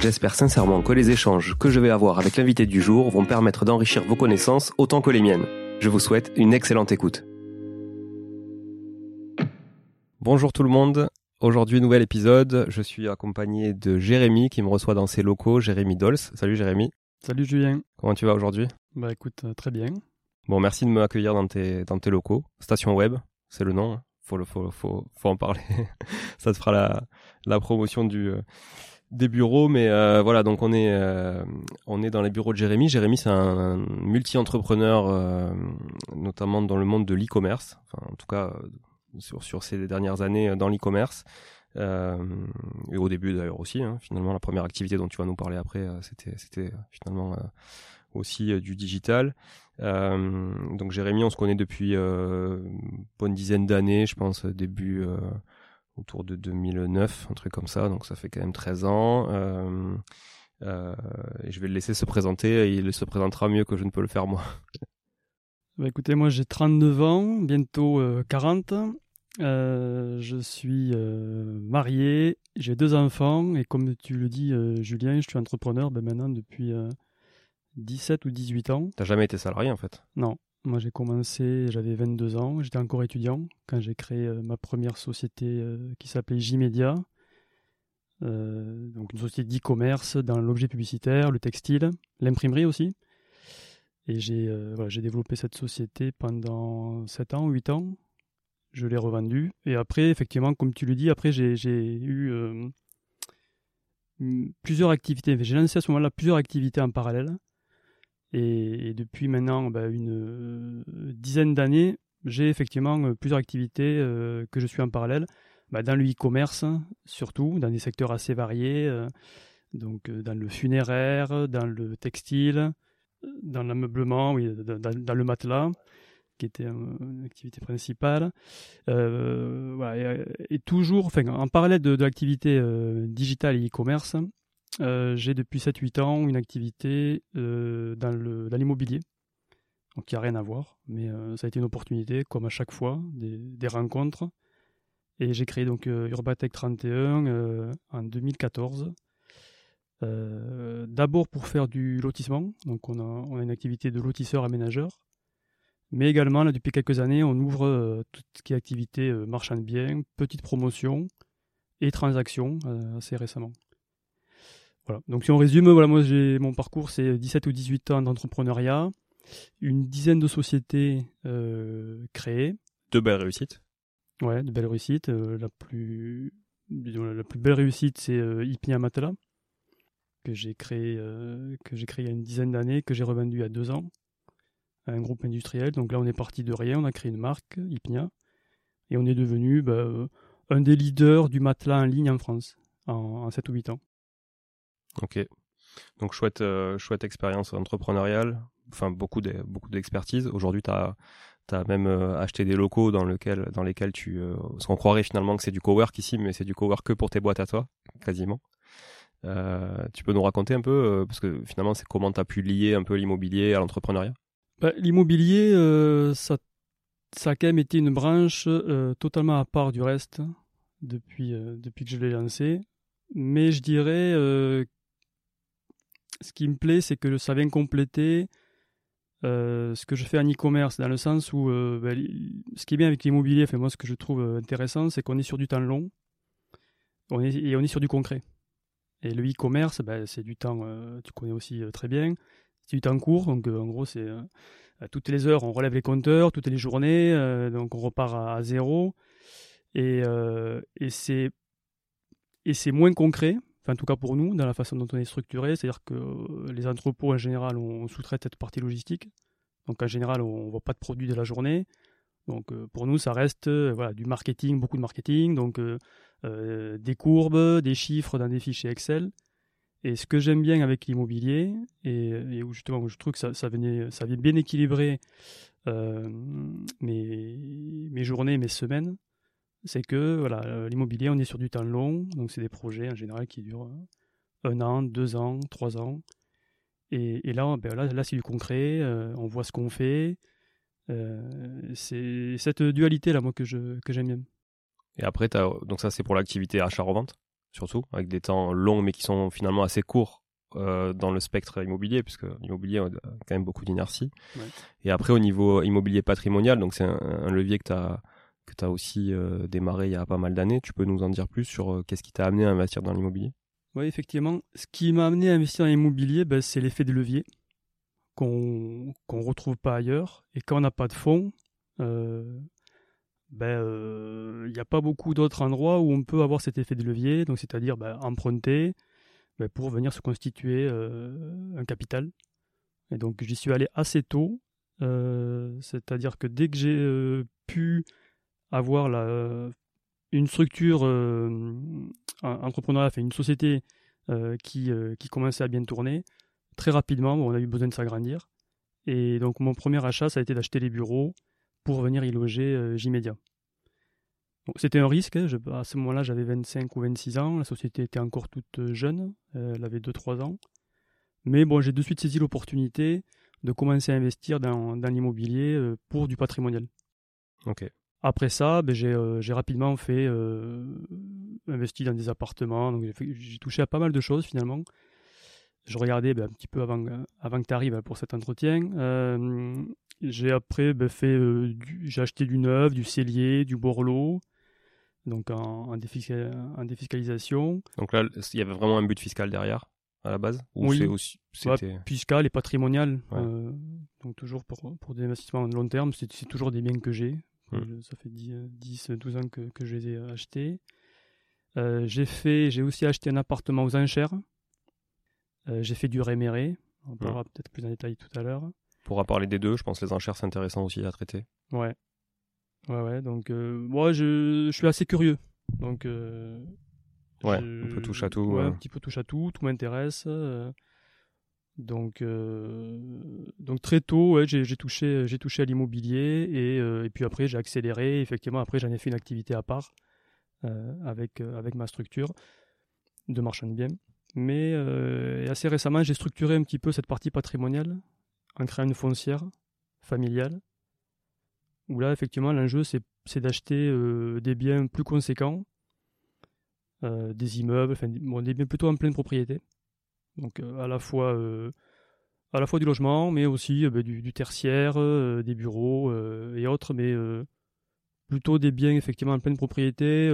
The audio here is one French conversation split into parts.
J'espère sincèrement que les échanges que je vais avoir avec l'invité du jour vont permettre d'enrichir vos connaissances autant que les miennes. Je vous souhaite une excellente écoute. Bonjour tout le monde. Aujourd'hui, nouvel épisode. Je suis accompagné de Jérémy qui me reçoit dans ses locaux. Jérémy Dols. Salut Jérémy. Salut Julien. Comment tu vas aujourd'hui? Bah écoute, euh, très bien. Bon, merci de m'accueillir dans tes, dans tes locaux. Station Web, c'est le nom. Hein. Faut, faut, faut, faut en parler. Ça te fera la, la promotion du, euh, des bureaux, mais euh, voilà, donc on est euh, on est dans les bureaux de Jérémy. Jérémy, c'est un, multi-entrepreneur, euh, notamment dans le monde de l'e-commerce. Enfin, en tout cas, sur sur ces dernières années dans l'e-commerce. et au début d'ailleurs aussi. Hein, finalement, la première activité dont tu vas nous parler après, c'était c'était finalement aussi du digital. donc Jérémy, on se connaît depuis bonne dizaine d'années, je pense début autour de 2009, un truc comme ça, donc ça fait quand même 13 ans. Euh, euh, et je vais le laisser se présenter, et il se présentera mieux que je ne peux le faire moi. Bah écoutez, moi j'ai 39 ans, bientôt 40. Euh, je suis marié, j'ai deux enfants, et comme tu le dis, Julien, je suis entrepreneur ben, maintenant depuis 17 ou 18 ans. T'as jamais été salarié en fait? Non, moi, j'ai commencé, j'avais 22 ans, j'étais encore étudiant quand j'ai créé euh, ma première société euh, qui s'appelait J-Media. Euh, donc une société d'e-commerce dans l'objet publicitaire, le textile, l'imprimerie aussi. Et j'ai développé cette société pendant 7 ans, 8 ans. Je l'ai revendue. Et après, effectivement, comme tu le dis, après j'ai eu plusieurs activités. J'ai lancé à ce moment-là plusieurs activités en parallèle. Et, depuis maintenant bah, une euh, dizaine d'années, j'ai effectivement euh, plusieurs activités euh, que je suis en parallèle. Bah, dans le e-commerce, surtout, dans des secteurs assez variés. Donc dans le funéraire, dans le textile, dans l'ameublement, oui, dans, le matelas, qui était une activité principale. et, toujours, en parallèle de, l'activité digitale et e-commerce, j'ai depuis 7-8 ans une activité dans l'immobilier donc il n'y a rien à voir, mais euh, ça a été une opportunité, comme à chaque fois, des, rencontres. Et j'ai créé donc euh, Urbatech 31 euh, en 2014. D'abord pour faire du lotissement, donc on a, une activité de lotisseur aménageur, mais également là, depuis quelques années on ouvre tout ce qui est activité marchand de biens, petite promotion et transactions assez récemment. Voilà. Donc si on résume, voilà, moi j'ai mon parcours c'est 17 ou 18 ans d'entrepreneuriat, une dizaine de sociétés euh, créées. De belles réussites. Ouais, de belles réussites. Euh, la plus la plus belle réussite, c'est euh, Ipnia Matela, que j'ai créé, que j'ai créé il y a une dizaine d'années, que j'ai revendu il y a deux ans à un groupe industriel. Donc là, on est parti de rien, on a créé une marque, Ipnia, et on est devenu bah, un des leaders du matelas en ligne en France en, en 7 ou 8 ans. Ok. Donc chouette, chouette expérience entrepreneuriale, enfin beaucoup beaucoup d'expertise. Aujourd'hui, tu as as même euh, acheté des locaux dans, lequel, dans lesquels tu... Euh, parce qu'on croirait finalement que c'est du cowork ici, mais c'est du cowork que pour tes boîtes à toi, quasiment. Euh, tu peux nous raconter un peu, parce que finalement, c'est comment tu as pu lier un peu l'immobilier à l'entrepreneuriat? Bah, L'immobilier, ça, ça a quand même été une branche totalement à part du reste depuis, depuis que je l'ai lancé. Mais je dirais, ce qui me plaît, c'est que ça vient compléter euh, ce que je fais en e-commerce, dans le sens où euh, ben, ce qui est bien avec l'immobilier, enfin, moi ce que je trouve euh, intéressant, c'est qu'on est sur du temps long on est, et on est sur du concret. Et le e-commerce, ben, c'est du temps, tu connais aussi très bien, c'est du temps court, donc en gros c'est toutes les heures on relève les compteurs, toutes les journées, donc on repart à, zéro. Et, et c'est moins concret, en tout cas pour nous, dans la façon dont on est structuré, c'est-à-dire que euh, les entrepôts en général, on sous-traite cette partie logistique. Donc en général, on ne voit pas de produits de la journée. Donc euh, pour nous, ça reste euh, voilà, du marketing, beaucoup de marketing, donc des courbes, des chiffres dans des fichiers Excel. Et ce que j'aime bien avec l'immobilier, et, où justement je trouve que ça, venait, vient bien équilibrer mes journées, mes semaines, c'est que voilà, euh, l'immobilier, on est sur du temps long, donc c'est des projets en général qui durent euh, un an, deux ans, trois ans. Et, là, ben là, là c'est du concret, euh, on voit ce qu'on fait. c'est cette dualité-là, moi, que j'aime que bien. Et après, donc ça, c'est pour l'activité achat-revente, surtout, avec des temps longs, mais qui sont finalement assez courts dans le spectre immobilier, puisque l'immobilier a quand même beaucoup d'inertie. Et après, au niveau immobilier patrimonial, donc c'est un, levier que tu as que tu as aussi euh, démarré il y a pas mal d'années. Tu peux nous en dire plus sur euh, qu'est-ce qui t'a amené à investir dans l'immobilier? Oui, effectivement. Ce qui m'a amené à investir dans l'immobilier, ben, c'est l'effet de levier qu'on ne retrouve pas ailleurs. Et quand on n'a pas de fonds, euh, ben, il n'y a pas beaucoup d'autres endroits où on peut avoir cet effet de levier, donc c'est-à-dire ben, emprunter pour venir se constituer un capital. Et donc j'y suis allé assez tôt, c'est-à-dire que dès que j'ai pu avoir la, une structure euh, entrepreneuriale, une société euh, qui, euh, qui commençait à bien tourner, très rapidement, on a eu besoin de s'agrandir. Et donc mon premier achat, ça a été d'acheter les bureaux pour venir y loger euh, J-Media. C'était un risque, hein, à ce moment-là j'avais 25 ou 26 ans, la société était encore toute jeune, elle avait 2-3 ans. Mais bon, j'ai de suite saisi l'opportunité de commencer à investir dans, dans l'immobilier pour du patrimonial. Ok. Après ça, ben, euh, j'ai rapidement fait euh, investi dans des appartements. Donc j'ai touché à pas mal de choses finalement. Je regardais ben, un petit peu avant, avant que tu arrives pour cet entretien. Euh, j'ai après ben, fait, j'ai acheté du neuf, du cellier, du borloo, donc en, en, défiscalisation. Donc là, il y avait vraiment un but fiscal derrière à la base? Oui, aussi, fiscal et patrimonial. donc toujours pour, pour des investissements de long terme, c'est toujours des biens que j'ai. Hmm. Ça fait 10, 12 ans que, que je les ai achetés. Euh, j'ai fait, j'ai aussi acheté un appartement aux enchères. Euh, j'ai fait du réméré. On hmm. parlera peut-être plus en détail tout à l'heure. On pourra parler des deux. Je pense que les enchères c'est intéressant aussi à traiter. Ouais. Ouais, ouais. Donc, euh, moi, je, je, suis assez curieux. Donc, Ouais, un peu touche à tout. Ouais, un petit peu touche à tout, tout m'intéresse. Donc, donc très tôt, j'ai touché, j'ai touché à l'immobilier et, et, puis après j'ai accéléré. Effectivement, après j'en ai fait une activité à part avec, avec ma structure de marchand de biens. Mais assez récemment, j'ai structuré un petit peu cette partie patrimoniale en créant une foncière familiale où là, effectivement, l'enjeu, c'est d'acheter euh, des biens plus conséquents, euh, des immeubles, enfin, des biens plutôt en pleine propriété. Donc, euh, à, la fois, à la fois du logement, mais aussi ben, du, tertiaire, des bureaux et autres, mais plutôt des biens, effectivement, en pleine propriété,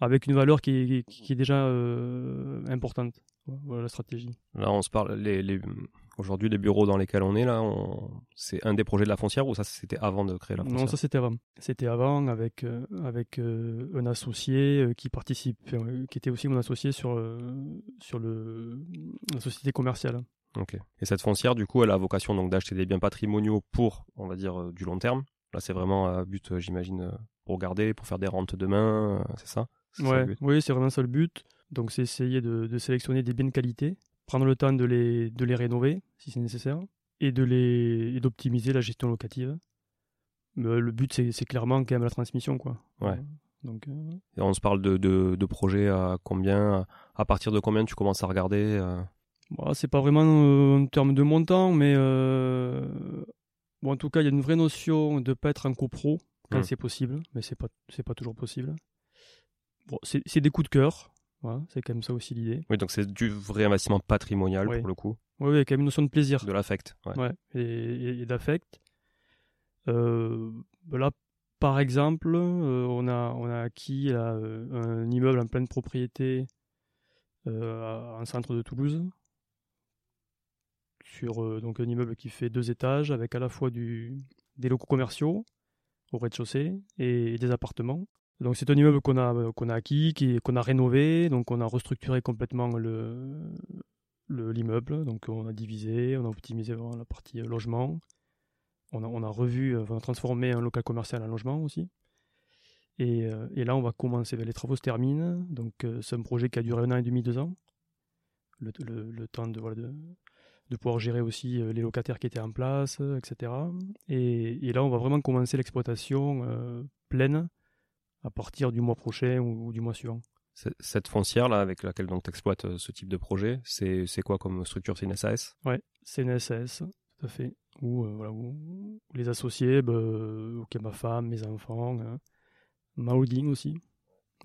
avec une valeur qui est, déjà importante. Voilà la stratégie. Là, on se parle, les Aujourd'hui, les bureaux dans lesquels on est là, c'est un des projets de la foncière ou ça c'était avant de créer la foncière Non, ça c'était avant. C'était avant avec euh, avec euh, un associé euh, qui participe, qui était aussi mon associé sur sur le la société commerciale. Ok. Et cette foncière, du coup, elle a vocation donc d'acheter des biens patrimoniaux pour, on va dire, du long terme. Là, c'est vraiment un but, j'imagine, pour garder, pour faire des rentes demain, c'est ça? Ouais. oui, c'est vraiment ça le but. Donc, c'est essayer de, de sélectionner des biens de qualité prendre le temps de les, de les rénover si c'est nécessaire et de les d'optimiser la gestion locative. Mais le but c'est clairement quand même la transmission quoi. Ouais. Donc, euh, Et on se parle de, de, de, projets à combien À partir de combien tu commences à regarder euh... bon, C'est pas vraiment euh, en termes de montant, mais euh, bon, en tout cas, il y a une vraie notion de pas être un copro quand mmh. c'est possible, mais c'est pas, pas toujours possible. Bon, c'est des coups de cœur, c'est quand même ça aussi l'idée. Oui, donc c'est du vrai investissement patrimonial pour le coup. Oui, il y a quand même une notion de plaisir. De l'affect. Ouais. et, d'affect. Euh, là, par exemple, euh, on, a, on a acquis euh, un immeuble en pleine propriété en centre de Toulouse. Sur donc un immeuble qui fait deux étages avec à la fois du, des locaux commerciaux au rez-de-chaussée et des appartements. Donc c'est un immeuble qu'on a a acquis, qu'on a rénové, donc on a restructuré complètement le l'immeuble, donc on a divisé, on a optimisé la partie euh, logement, on a, revu, euh, on a transformé un local commercial en logement aussi. Et, euh, là on va commencer, les travaux se terminent, donc c'est un projet qui a duré un an et demi, deux ans, le, temps de, voilà, de, pouvoir gérer aussi les locataires qui étaient en place, etc. Et, et là on va vraiment commencer l'exploitation pleine à partir du mois prochain ou, du mois suivant. Cette foncière là avec laquelle donc tu exploites euh, ce type de projet, c'est quoi comme structure? C'est une SAS Ouais, c'est une SAS, tout à fait. Où, euh, voilà, les associés, bah, ok, ma femme, mes enfants, hein, ma holding aussi,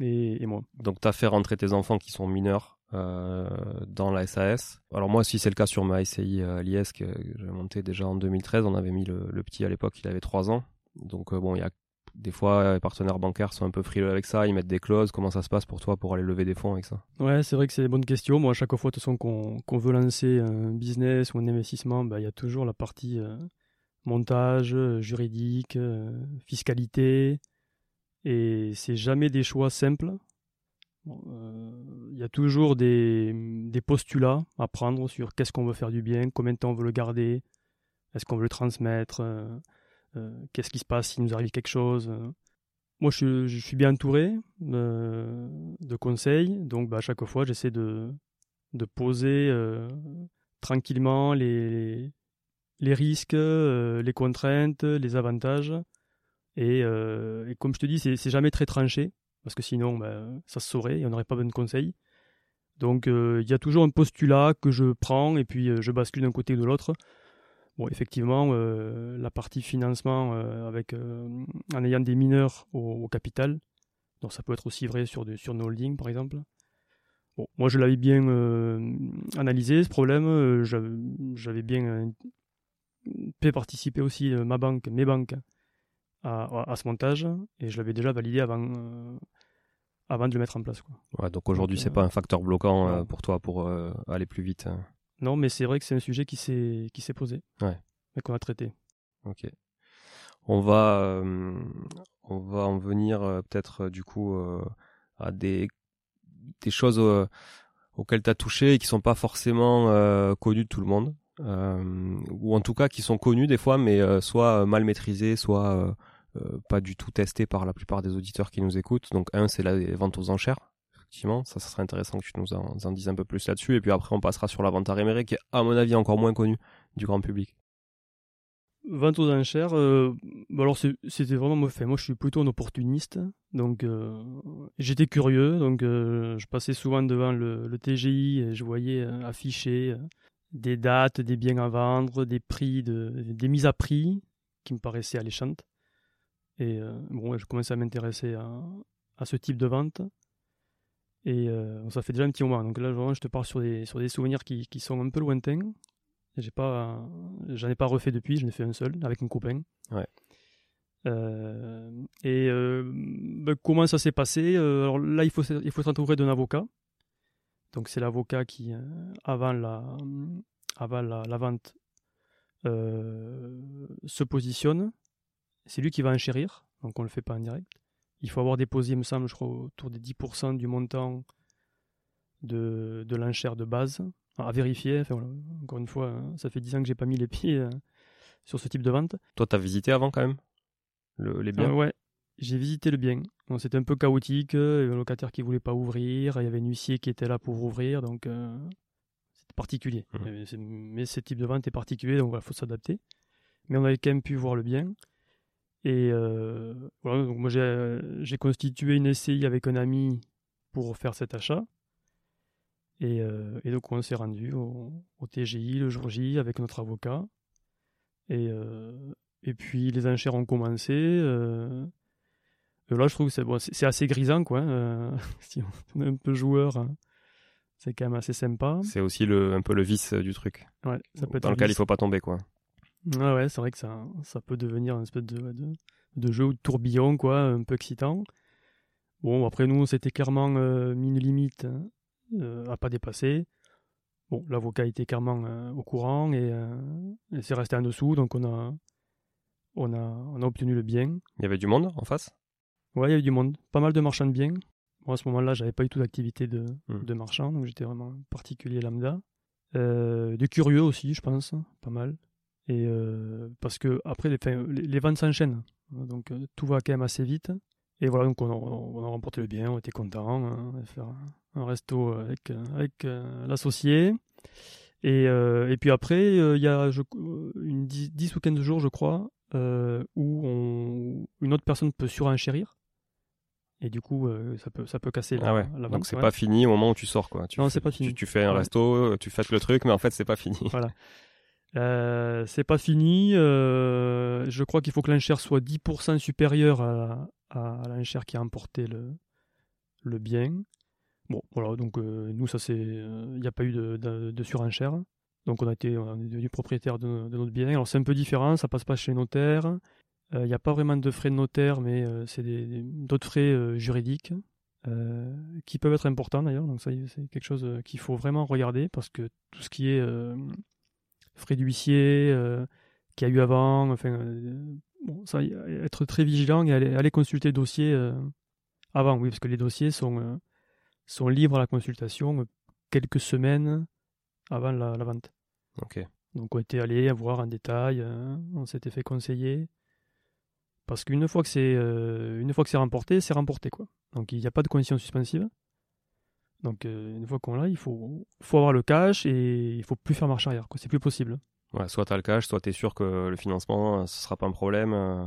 et, moi. Donc tu as fait rentrer tes enfants qui sont mineurs euh, dans la SAS. Alors moi, si c'est le cas sur ma SCI à l'IS que j'ai monté déjà en 2013, on avait mis le, le petit à l'époque, il avait 3 ans. Donc bon, il y a des fois, les partenaires bancaires sont un peu frileux avec ça, ils mettent des clauses. Comment ça se passe pour toi pour aller lever des fonds avec ça? Ouais, c'est vrai que c'est des bonnes questions. Moi, à chaque fois, de toute façon, qu'on veut lancer un business ou un investissement, bah, il y a toujours la partie euh, montage, euh, juridique, euh, fiscalité. Et c'est jamais des choix simples. Il y a toujours des, des, postulats à prendre sur qu'est-ce qu'on veut faire du bien, combien de temps on veut le garder, est-ce qu'on veut le transmettre qu'est-ce qui se passe s'il nous arrive quelque chose euh. Moi, je, suis bien entouré euh, de conseils, donc bah, à chaque fois, j'essaie de, poser tranquillement les, les risques, les contraintes, les avantages. Et, comme je te dis, c'est jamais très tranché, parce que sinon, bah, ça se saurait et on n'aurait pas besoin de conseils. Donc, il y a toujours un postulat que je prends et puis je bascule d'un côté ou de l'autre. Bon, effectivement, euh, la partie financement euh, avec, euh, en ayant des mineurs au, capital, donc ça peut être aussi vrai sur, sur nos holdings par exemple. Bon, moi je l'avais bien analysé ce problème, j'avais bien fait participer aussi ma banque, mes banques à, ce montage et je l'avais déjà validé avant, avant de le mettre en place. Quoi. Ouais, donc aujourd'hui c'est pas un facteur bloquant pour toi pour aller plus vite. Hein. Non, mais c'est vrai que c'est un sujet qui s'est qui s'est posé. Ouais. Et qu'on a traité. Ok. On va euh, on va en venir euh, peut-être euh, du coup à des des choses auxquelles tu as touché et qui sont pas forcément connues de tout le monde. ou en tout cas qui sont connues des fois mais soit mal maîtrisées soit pas du tout testées par la plupart des auditeurs qui nous écoutent donc un c'est la vente aux enchères effectivement. Ça, ça serait intéressant que tu nous en, dises un peu plus là-dessus. Et puis après, on passera sur la vente à réméré, qui est, à mon avis, encore moins connue du grand public. Vente aux enchères, euh, bah alors c'était vraiment fait. Moi, je suis plutôt un opportuniste, donc euh, j'étais curieux, donc euh, je passais souvent devant le, TGI et je voyais afficher des dates, des biens à vendre, des prix, de, des mises à prix qui me paraissaient alléchantes. Et bon, je commençais à m'intéresser à ce type de vente. Et euh, ça fait déjà un petit moment. Donc là, vraiment, je te parle sur des, sur des souvenirs qui, qui sont un peu lointains. J'ai pas, j'en ai pas refait depuis. J'en ai fait un seul avec un copain. Ouais. Euh, et euh, ben, comment ça s'est passé? Alors là, il faut il faut s'entourer d'un avocat. Donc c'est l'avocat qui, avant la, avant la, la vente, se positionne. C'est lui qui va enchérir. Donc on le fait pas en direct. Il faut avoir déposé, il me semble, je crois, autour des 10% du montant de, de l'enchère de base. À vérifier. Enfin, voilà. Encore une fois, hein, ça fait 10 ans que j'ai pas mis les pieds euh, sur ce type de vente. Toi, t'as visité avant quand même le, les biens? Euh, ouais, j'ai visité le bien. Bon, C'était un peu chaotique. euh, Il y avait un locataire qui voulait pas ouvrir. Il y avait un huissier qui était là pour ouvrir. Donc, euh, c'était particulier. C'est- Mais ce type de vente est particulier. Donc, il faut s'adapter. Mais on avait quand même pu voir le bien. Et euh, voilà, donc moi, j'ai euh, constitué une SCI avec un ami pour faire cet achat. Et, euh, et donc, on s'est rendu au, au TGI le jour J avec notre avocat. Et, euh, et puis les enchères ont commencé. euh, et là, je trouve que c'est bon, assez grisant, quoi. euh, si on est un peu joueur, hein, c'est quand même assez sympa. C'est aussi le, un peu le vice du truc, Ouais, ça peut être dans lequel il vice. faut pas tomber, quoi. Ouais, ouais, c'est vrai que ça, ça peut devenir une espèce de, de, de jeu ou de tourbillon, quoi, un peu excitant. Bon, après, nous, on s'était clairement euh, mis une limite hein, euh, à pas dépasser. Bon, l'avocat était clairement euh, au courant et, euh, et c'est resté en dessous, donc on a, on a, on a obtenu le bien. Il y avait du monde en face? Ouais, il y avait du monde. Pas mal de marchands de biens. Moi, à ce moment-là, j'avais pas du tout d'activité de, Hmm. de marchand, donc j'étais vraiment particulier lambda. Euh, de curieux aussi, je pense, pas mal. Et euh, parce que après, les, enfin, les, les ventes s'enchaînent, donc euh, tout va quand même assez vite. Et voilà, donc on a, on a remporté le bien, on était contents, hein, de faire un resto avec, avec euh, l'associé. Et, euh, et puis après, euh, il y a je, une 10, 10 ou 15 jours, je crois, euh, où on, une autre personne peut surenchérir. Et du coup, ça, peut, ça peut casser la, Ah ouais. la Donc vente. c'est ouais. pas fini au moment où tu sors, quoi. Tu Non, fais- c'est pas fini. Tu, fais un Ouais. resto, tu fêtes le truc, mais en fait, c'est pas fini. Euh, c'est pas fini. euh, je crois qu'il faut que l'enchère soit 10% supérieure à, l'enchère qui a emporté le, bien. Bon, voilà, donc euh, nous, ça c'est. Il n'y a pas eu de, surenchère. Donc on a été on est devenu propriétaire de, de notre bien. Alors c'est un peu différent, ça passe pas chez le notaire. Il n'y a pas vraiment de frais de notaire, mais c'est d'autres frais juridiques qui peuvent être importants d'ailleurs. Donc ça, c'est quelque chose qu'il faut vraiment regarder parce que tout ce qui est frais d'huissier euh, qu'il y a eu avant, enfin, euh, bon, ça, être très vigilant et aller, aller consulter le dossier euh, avant, oui, parce que les dossiers sont, sont libres à la consultation quelques semaines avant la, la vente. Ok. Donc on était allé voir en détail, on s'était fait conseiller. Parce qu'une fois que c'est euh, une fois que c'est remporté, c'est remporté quoi. Donc il n'y a pas de condition suspensive. Donc euh, une fois qu'on l'a, il faut, faut avoir le cash et il faut plus faire marche arrière. quoi. C'est plus possible. Ouais, soit t'as le cash, soit t'es sûr que le financement, euh, ce sera pas un problème euh,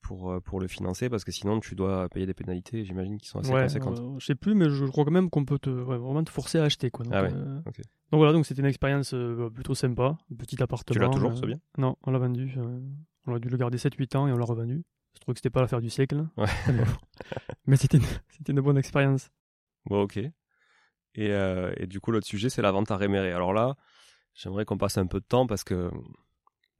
pour, pour le financer, parce que sinon tu dois payer des pénalités, j'imagine, qui sont assez ouais, conséquentes. euh, je sais plus, mais je crois quand même qu'on peut te, ouais, vraiment te forcer à acheter quoi. Donc, Ah euh, donc voilà, donc c'était une expérience euh, plutôt sympa, un petit appartement. Tu l'as toujours, ce bien? Non, on l'a vendu. on a dû le garder 7-8 ans et on l'a revendu. Je trouve que c'était pas l'affaire du siècle. Ouais. Mais c'était une, c'était une bonne expérience. Bon, ok. Et, euh, et du coup, l'autre sujet, c'est la vente à réméré. Alors là, j'aimerais qu'on passe un peu de temps parce que,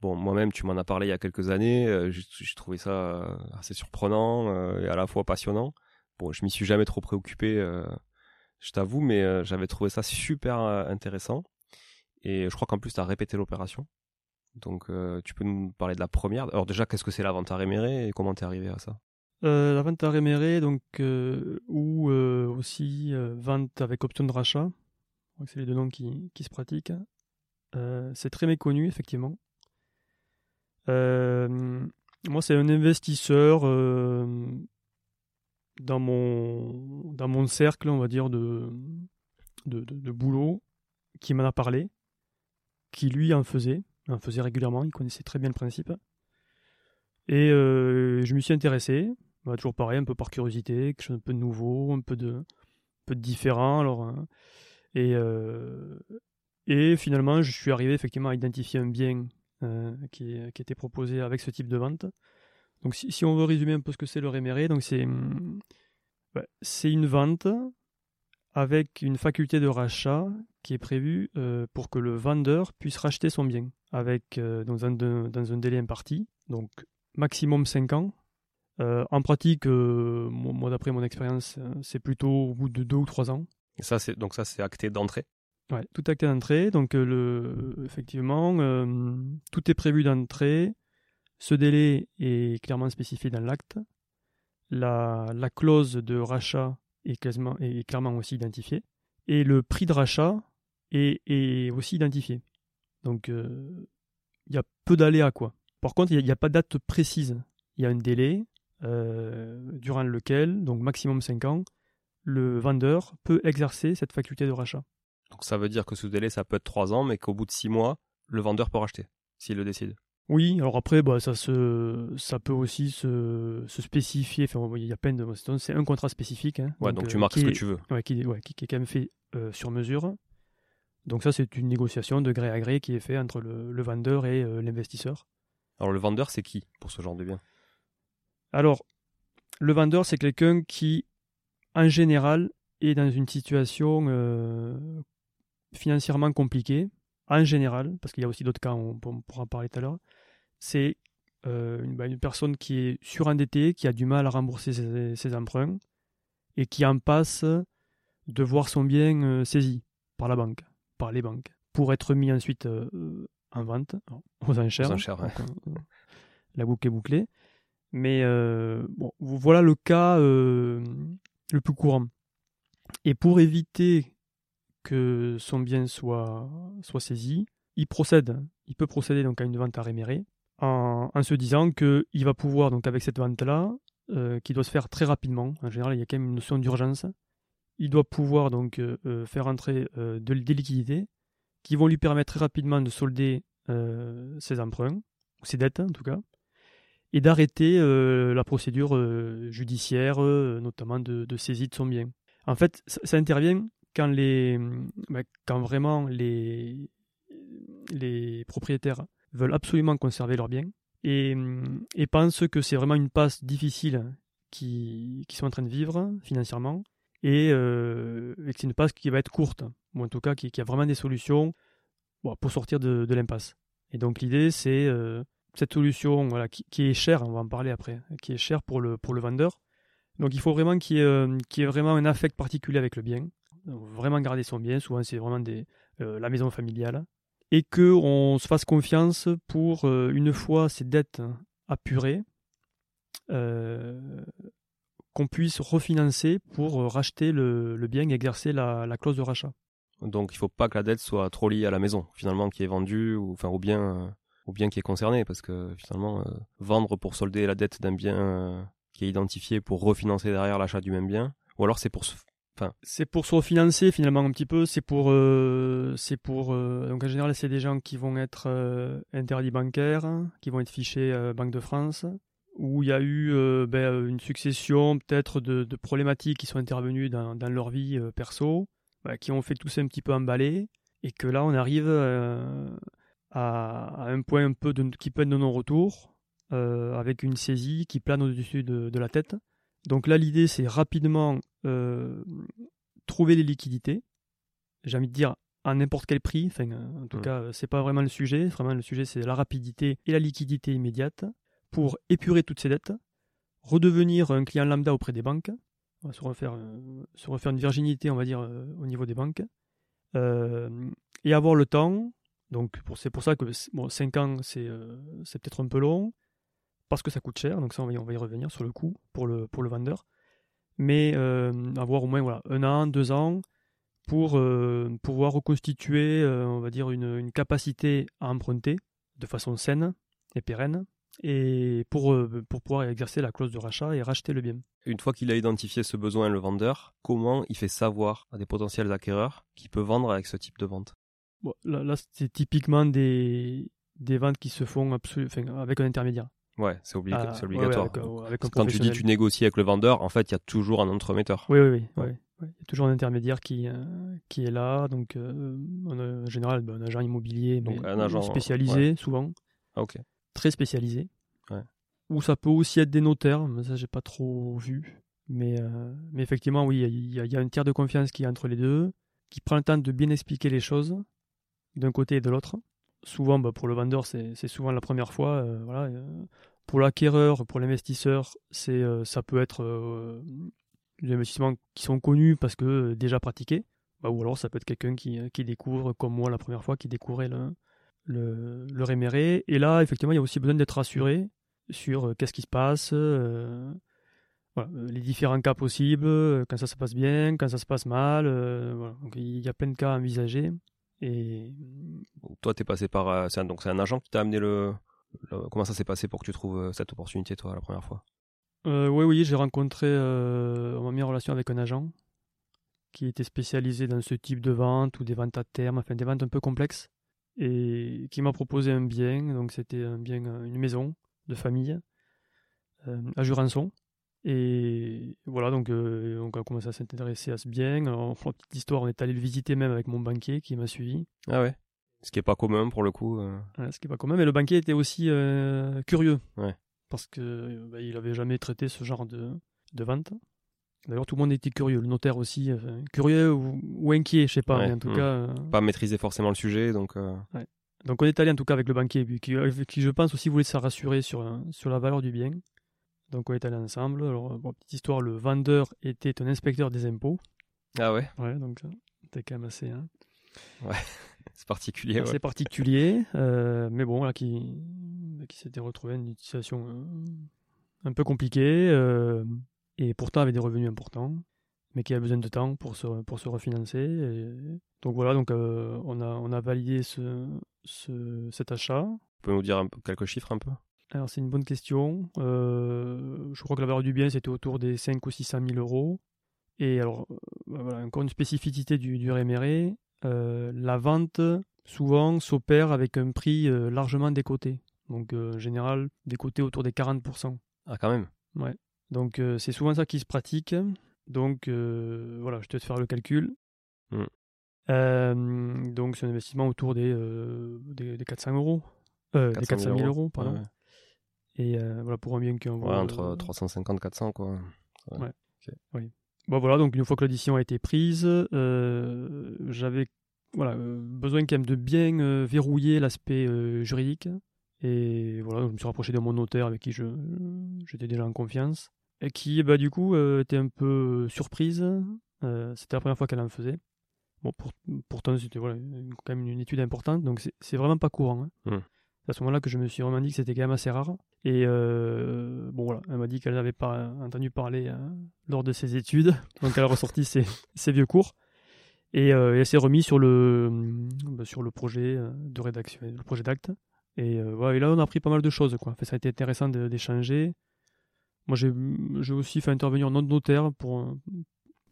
bon, moi-même, tu m'en as parlé il y a quelques années. euh, J'ai trouvé ça euh, assez surprenant et à la fois passionnant. Bon, je m'y suis jamais trop préoccupé, je t'avoue, mais j'avais trouvé ça super intéressant. Et je crois qu'en plus, tu as répété l'opération. Donc, tu peux nous parler de la première. Alors déjà, qu'est-ce que c'est la vente à réméré et comment t'es arrivé à ça? Euh, la vente à réméré, donc, euh, ou euh, aussi vente avec option de rachat. C'est les deux noms qui, se pratiquent. C'est très méconnu, effectivement. Moi, c'est un investisseur dans mon, dans mon cercle, on va dire, de, de, de, boulot, qui m'en a parlé, qui lui en faisait, en faisait régulièrement, il connaissait très bien le principe. Et je me suis intéressé, bah, toujours pareil, un peu par curiosité, quelque chose un peu de nouveau, un peu de, peu de différent. Alors, hein. et, euh, et finalement, je suis arrivé effectivement à identifier un bien euh, qui, était proposé avec ce type de vente. Donc si, si, on veut résumer un peu ce que c'est le réméré, donc c'est c'est une vente avec une faculté de rachat qui est prévue euh, pour que le vendeur puisse racheter son bien avec dans, un, dans un délai imparti, donc maximum 5 ans. Euh, en pratique, moi d'après mon expérience, c'est plutôt au bout de 2 ou 3 ans. Et ça, c'est, donc ça c'est acté d'entrée? Ouais, tout acté d'entrée. Donc le, effectivement, tout est prévu d'entrée. Ce délai est clairement spécifié dans l'acte. La, la, clause de rachat est, clairement, est clairement aussi identifiée. Et le prix de rachat est, est aussi identifié. Donc il y a peu d'aléas quoi. Par contre, il n'y a, pas de date précise. Il y a un délai euh, durant lequel, donc maximum 5 ans, le vendeur peut exercer cette faculté de rachat. Donc ça veut dire que ce délai, ça peut être 3 ans, mais qu'au bout de 6 mois, le vendeur peut racheter, s'il le décide. Oui, alors après, bah, ça, se, ça peut aussi se, se spécifier. Enfin, il y a plein de. C'est un contrat spécifique. Hein, ouais, donc, tu euh, marques ce que tu veux. Ouais, qui, ouais, qui, est quand même fait euh, sur mesure. Donc, ça, c'est une négociation de gré à gré qui est faite entre le, le vendeur et l'investisseur. Alors le vendeur, c'est qui pour ce genre de bien Alors, le vendeur, c'est quelqu'un qui, en général, est dans une situation euh, financièrement compliquée. En général, parce qu'il y a aussi d'autres cas, on, pourra en parler tout à l'heure. C'est euh, bah, une, personne qui est surendettée, qui a du mal à rembourser ses, emprunts et qui en passe de voir son bien euh, saisi par la banque, par les banques, pour être mis ensuite en vente, aux enchères. La boucle est bouclée. Mais euh, bon, voilà le cas euh, le plus courant. Et pour éviter que son bien soit, soit saisi, il procède, il peut procéder donc à une vente à réméré en, se disant qu'il va pouvoir, donc avec cette vente-là, qui doit se faire très rapidement, en général il y a quand même une notion d'urgence, il doit pouvoir donc faire entrer de, des liquidités qui vont lui permettre très rapidement de solder euh, ses emprunts, ou ses dettes en tout cas, et d'arrêter euh, la procédure euh, judiciaire, notamment de, saisie de son bien. En fait, ça, intervient quand, les, bah, quand vraiment les, les propriétaires veulent absolument conserver leurs biens et, pensent que c'est vraiment une passe difficile qu'ils qui sont en train de vivre financièrement et, que c'est une passe qui va être courte, ou en tout cas qui, qui a vraiment des solutions pour sortir de, l'impasse. Et donc l'idée, c'est euh, cette solution voilà, qui, est chère, on va en parler après, qui est chère pour le, pour le vendeur. Donc il faut vraiment qu'il y, ait, euh, vraiment un affect particulier avec le bien, vraiment garder son bien, souvent c'est vraiment des, euh, la maison familiale, et qu'on se fasse confiance pour, une fois ces dettes apurées, qu'on puisse refinancer pour racheter le, bien et exercer la clause de rachat. Donc il faut pas que la dette soit trop liée à la maison, finalement, qui est vendue, ou enfin au bien, euh, au bien qui est concerné, parce que finalement, euh, vendre pour solder la dette d'un bien euh, qui est identifié pour refinancer derrière l'achat du même bien, ou alors c'est pour se c'est pour se refinancer finalement un petit peu. C'est pour, c'est pour. donc en général, c'est des gens qui vont être interdits bancaires, qui vont être fichés Banque de France, où il y a eu ben, une succession peut-être de, problématiques qui sont intervenues dans, leur vie perso, bah, qui ont fait tout ça un petit peu emballer, et que là on arrive à, un point un peu de, qui peut être de non-retour, euh, avec une saisie qui plane au-dessus de, la tête. Donc là l'idée c'est rapidement euh, trouver les liquidités, j'ai envie de dire à n'importe quel prix, enfin, en tout mmh. cas c'est pas vraiment le sujet, vraiment le sujet c'est la rapidité et la liquidité immédiate, pour épurer toutes ces dettes, redevenir un client lambda auprès des banques, on va se refaire, euh, se refaire une virginité, on va dire, euh, au niveau des banques. Euh, et avoir le temps, donc c'est pour ça que bon, 5 ans, c'est peut-être un peu long, parce que ça coûte cher, donc ça, on va, y, revenir sur le coût pour le, vendeur. Mais avoir au moins un an, deux ans, pour pouvoir reconstituer, on va dire, une, capacité à emprunter de façon saine et pérenne, et pour, euh, pour pouvoir exercer la clause de rachat et racheter le bien. Une fois qu'il a identifié ce besoin, le vendeur, comment il fait savoir à des potentiels acquéreurs qu'il peut vendre avec ce type de vente? Bon, Là, là c'est typiquement des, des ventes qui se font enfin, avec un intermédiaire. Ouais, c'est obligatoire. Ah, obligatoire. Ouais, avec, Quand tu dis tu négocies avec le vendeur, en fait, il y a toujours un entremetteur. Oui, oui, oui. Ouais. Il y a toujours un intermédiaire qui, euh, qui est là. Donc, euh, en général, ben, un agent immobilier donc, un agent, spécialisé, souvent. Ah, ok. Très spécialisé. Ou ça peut aussi être des notaires, mais ça, j'ai pas trop vu. Mais, euh, mais effectivement, oui, il y, a un tiers de confiance qui est entre les deux, qui prend le temps de bien expliquer les choses, d'un côté et de l'autre. Souvent, bah, pour le vendeur, c'est souvent la première fois. voilà, pour l'acquéreur, pour l'investisseur, c'est ça peut être des investissements qui sont connus parce que euh, déjà pratiqués, bah, ou alors ça peut être quelqu'un qui, euh, découvre, comme moi la première fois, qui découvrait le, le, réméré. Et là, effectivement, il y a aussi besoin d'être rassuré sur euh, qu'est-ce qui se passe, les différents cas possibles, quand ça se passe bien, quand ça se passe mal. Il y a plein de cas à envisager. Et... Toi, tu es passé par. donc, c'est un agent qui t'a amené le, Comment ça s'est passé pour que tu trouves cette opportunité, toi, la première fois? Euh, oui, oui, j'ai rencontré, euh, on m'a mis en relation avec un agent qui était spécialisé dans ce type de vente ou des ventes à terme, enfin des ventes un peu complexes, et qui m'a proposé un bien. Donc c'était un bien, une maison de famille euh, à Jurançon. Et voilà, donc on a commencé à s'intéresser à ce bien. Alors, pour la petite histoire, on est allé le visiter même avec mon banquier qui m'a suivi. Ah ouais Ce qui n'est pas commun pour le coup. ce qui n'est pas commun, mais le banquier était aussi curieux. Ouais parce que bah, il avait jamais traité ce genre de, de vente. D'ailleurs, tout le monde était curieux, le notaire aussi, curieux ou, inquiet, je sais pas, mais en tout hmm. cas. Euh, pas maîtriser forcément le sujet, donc. Euh, donc on est allé en tout cas avec le banquier, qui, qui je pense aussi voulait se rassurer sur, euh, sur la valeur du bien. Donc on est allé ensemble. Alors, petite histoire, le vendeur était un inspecteur des impôts. Ah ouais? Ouais, donc c'était quand même assez. Hein. Ouais, c'est particulier. C'est particulier, mais bon, là, qui, qui s'était retrouvé dans une situation euh, un peu compliquée euh, et pourtant avait des revenus importants, mais qui a besoin de temps pour se, pour se refinancer. donc voilà, donc euh, on, a, on a validé ce, ce, cet achat. Tu peux nous dire quelques chiffres un peu? Alors c'est une bonne question. je crois que la valeur du bien c'était autour des 5 ou 600 000 euros. Et alors, bah voilà, encore une spécificité du, du réméré, la vente souvent s'opère avec un prix largement décoté. Donc, euh, en général, des côtés autour des 40%. Ah, quand même Ouais. Donc, euh, c'est souvent ça qui se pratique. Donc, euh, voilà, je te faire le calcul. Hmm. donc, c'est un investissement autour des, des, 400 euros. des 400 000 euros, pardon. Et voilà, pour un bien qui Ouais, entre 350 et 400, quoi. Ouais. Oui. Bon, voilà, donc une fois que l'audition a été prise, j'avais voilà, besoin quand même de bien verrouiller l'aspect juridique. Et voilà, je me suis rapproché de mon notaire avec qui je, j'étais déjà en confiance. Et qui, bah, du coup, euh, était un peu surprise. Euh, c'était la première fois qu'elle en faisait. Bon, pourtant, c'était voilà, quand même une étude importante, donc c'est, vraiment pas courant. Hein. Mmh. C'est à ce moment-là que je me suis vraiment dit que c'était quand même assez rare. Et euh, bon, voilà, elle m'a dit qu'elle n'avait pas entendu parler lors de ses études, donc elle a ressorti ses, vieux cours. Et, elle s'est remise sur le, bah, sur le projet de rédaction, le projet d'acte. Et, euh, là, on a appris pas mal de choses. Quoi. ça a été intéressant d'échanger. Moi, j'ai aussi fait intervenir un notaire pour,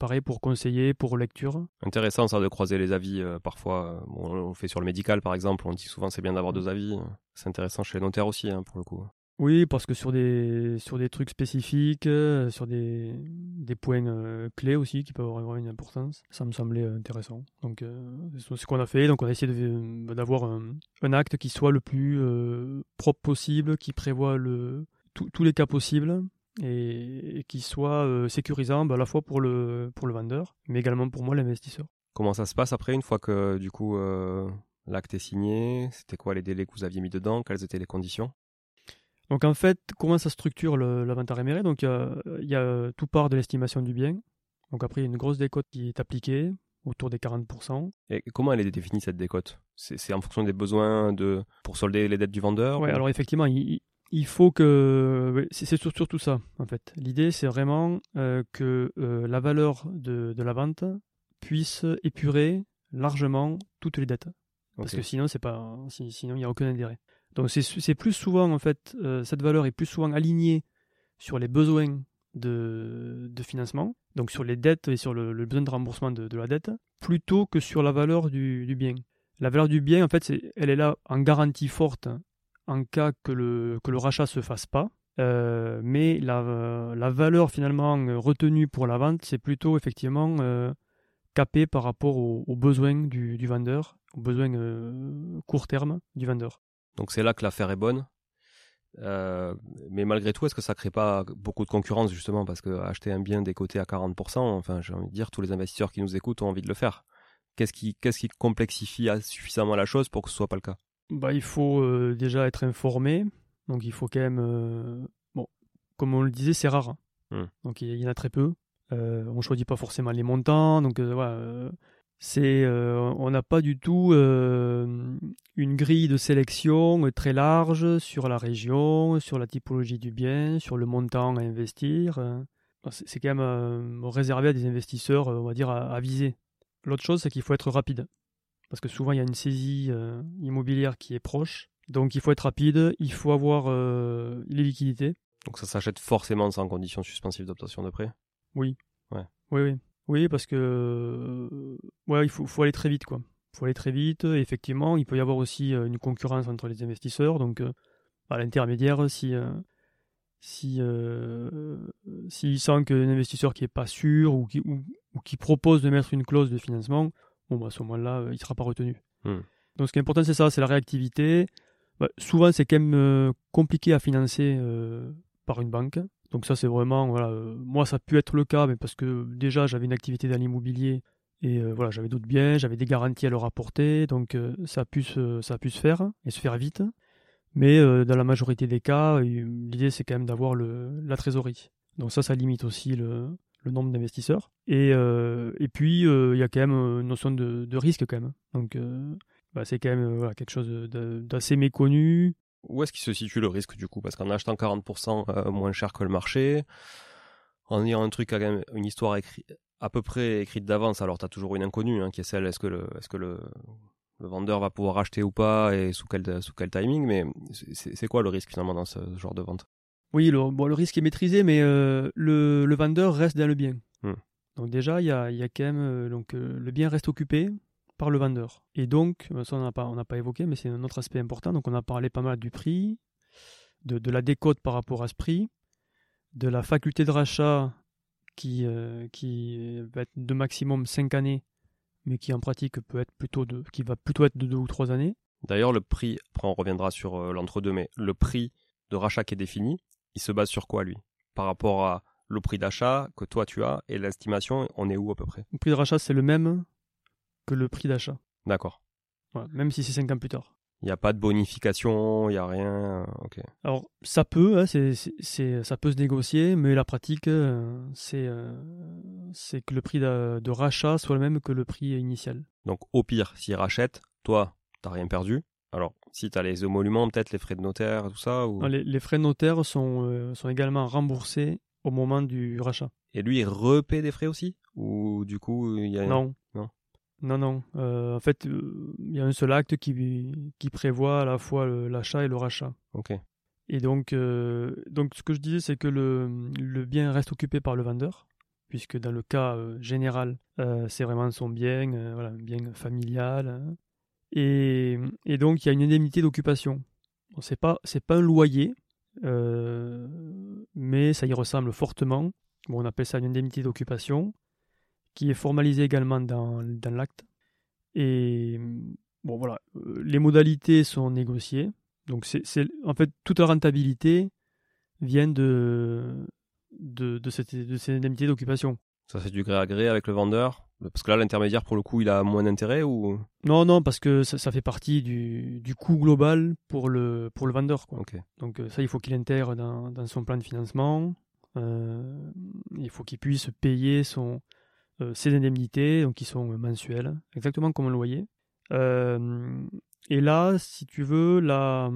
pareil, pour conseiller, pour lecture. Intéressant ça de croiser les avis euh, parfois. on le fait sur le médical par exemple, on dit souvent c'est bien d'avoir deux avis. C'est intéressant chez les notaires aussi hein, pour le coup. Oui, parce que sur des, sur des trucs spécifiques, euh, sur des, des points euh, clés aussi qui peuvent avoir une importance, ça me semblait euh, intéressant. Donc c'est ce qu'on a fait. Donc on a essayé d'avoir un, un, acte qui soit le plus propre possible, qui prévoit le, tous les cas possibles et, qui soit sécurisant bah, à la fois pour le, pour le vendeur, mais également pour moi l'investisseur. Comment ça se passe après une fois que du coup l'acte est signé? C'était quoi les délais que vous aviez mis dedans? Quelles étaient les conditions? Donc en fait, comment ça structure l'inventaire éméré Donc il y a tout part de l'estimation du bien. Donc après, il y a une grosse décote qui est appliquée autour des 40%. Et comment elle est définie cette décote? C'est en fonction des besoins de pour solder les dettes du vendeur Oui, alors effectivement, il, faut que c'est surtout ça en fait. L'idée, c'est vraiment euh, que euh, la valeur de, la vente puisse épurer largement toutes les dettes. Parce que sinon, c'est pas, sinon il n'y a aucun intérêt. Donc c'est plus souvent, en fait, euh, cette valeur est plus souvent alignée sur les besoins de, de financement, donc sur les dettes et sur le, besoin de remboursement de, la dette, plutôt que sur la valeur du, du bien. La valeur du bien, en fait, elle est là en garantie forte en cas que le, que le rachat se fasse pas. Euh, mais la, la, valeur finalement retenue pour la vente, c'est plutôt effectivement euh, capé par rapport aux, besoins du, du, vendeur, aux besoins euh, court terme du vendeur. Donc c'est là que l'affaire est bonne. Euh, mais malgré tout, est-ce que ça crée pas beaucoup de concurrence justement parce que acheter un bien décoté à 40%, enfin j'ai envie de dire tous les investisseurs qui nous écoutent ont envie de le faire. Qu'est-ce qui, qu'est-ce qui complexifie suffisamment la chose pour que ce soit pas le cas? Bah il faut euh, déjà être informé, donc il faut quand même, euh, bon, comme on le disait, c'est rare, hein. hmm. donc il y, en a très peu. on choisit pas forcément les montants, donc voilà c'est, euh, on n'a pas du tout euh, une grille de sélection très large sur la région, sur la typologie du bien, sur le montant à investir. C'est quand même euh, réservé à des investisseurs, on va dire, avisés. L'autre chose, c'est qu'il faut être rapide. Parce que souvent, il y a une saisie immobilière qui est proche. Donc, il faut être rapide, il faut avoir les liquidités. Donc, ça s'achète forcément sans condition suspensive d'obtention de prêt? Oui. Ouais. Oui, oui. Oui, parce que ouais, il faut, faut, aller très vite, quoi. Il faut aller très vite. Et effectivement, il peut y avoir aussi une concurrence entre les investisseurs. Donc, à l'intermédiaire, si si euh, s'il sent qu'un investisseur qui est pas sûr ou qui, ou, qui propose de mettre une clause de financement, bon, bah, à ce moment-là, il sera pas retenu. Mmh. Donc, ce qui est important, c'est ça, c'est la réactivité. Bah, souvent, c'est quand même compliqué à financer par une banque. Donc ça c'est vraiment voilà, euh, moi ça a pu être le cas, mais parce que déjà j'avais une activité dans l'immobilier et euh, voilà j'avais d'autres biens, j'avais des garanties à leur apporter, donc euh, ça a pu se, ça a pu se faire et se faire vite. Mais dans la majorité des cas, l'idée c'est quand même d'avoir la trésorerie. Donc ça ça limite aussi le, le nombre d'investisseurs. Et, et puis il y a quand même une notion de, risque quand même. Donc bah, c'est quand même quelque chose d'assez méconnu. Où est-ce qu'il se situe le risque du coup? Parce qu'en achetant 40% euh, moins cher que le marché, en ayant un truc, une histoire à peu près écrite d'avance, alors tu as toujours une inconnue hein, qui est celle est-ce que, le, est -ce que le, vendeur va pouvoir acheter ou pas et sous quel, sous quel timing? Mais c'est quoi le risque finalement dans ce genre de vente? Oui, le, bon, le risque est maîtrisé, mais euh, le, le, vendeur reste dans le bien. Hmm. Donc déjà, il y a, y a, quand même euh, donc, le bien reste occupé, par le vendeur. Et donc, euh, ça on n'a pas, pas évoqué, mais c'est un autre aspect important. Donc on a parlé pas mal du prix, de, de la décote par rapport à ce prix, de la faculté de rachat qui, euh, qui va être de maximum 5 années, mais qui en pratique peut être plutôt de, qui va plutôt être de 2 ou 3 années. D'ailleurs, le prix, après on reviendra sur euh, l'entre-deux, mais le prix de rachat qui est défini, il se base sur quoi lui? Par rapport à le prix d'achat que toi tu as et l'estimation, on est où à peu près? Le prix de rachat, c'est le même que le prix d'achat. D'accord. même si c'est 5 ans plus tard. Il n'y a pas de bonification, il n'y a rien. Ok. Alors, ça peut, hein, c'est, ça peut se négocier, mais la pratique, euh, c'est, euh, c'est que le prix de, rachat soit le même que le prix initial. Donc, au pire, s'il rachète, toi, tu n'as rien perdu. Alors, si tu as les émoluments, peut-être les frais de notaire, tout ça ou... les, frais de notaire sont, euh, sont également remboursés au moment du rachat. Et lui, il repaie des frais aussi? Ou du coup, il y a... Non. Non. Non, non. Euh, en fait, euh, il y a un seul acte qui, qui prévoit à la fois l'achat et le rachat. Ok. Et donc, donc ce que je disais, c'est que le, le, bien reste occupé par le vendeur, puisque dans le cas général, c'est vraiment son bien, voilà, un bien familial. Hein. Et, donc, il y a une indemnité d'occupation. Bon, c'est pas, un loyer, mais ça y ressemble fortement. Bon, on appelle ça une indemnité d'occupation qui est formalisé également dans, l'acte. Et bon voilà, euh, les modalités sont négociées. Donc en fait toute la rentabilité vient de cette, de cette indemnité d'occupation. Ça c'est du gré à gré avec le vendeur? Parce que là l'intermédiaire pour le coup il a moins d'intérêt ou? Non non parce que ça, ça, fait partie du, du coût global pour le, pour le vendeur. Quoi. Donc euh, ça il faut qu'il intègre dans, dans son plan de financement. Euh, il faut qu'il puisse payer son, euh, ces indemnités, donc qui sont mensuelles, exactement comme un loyer. Euh, et là, si tu veux, là,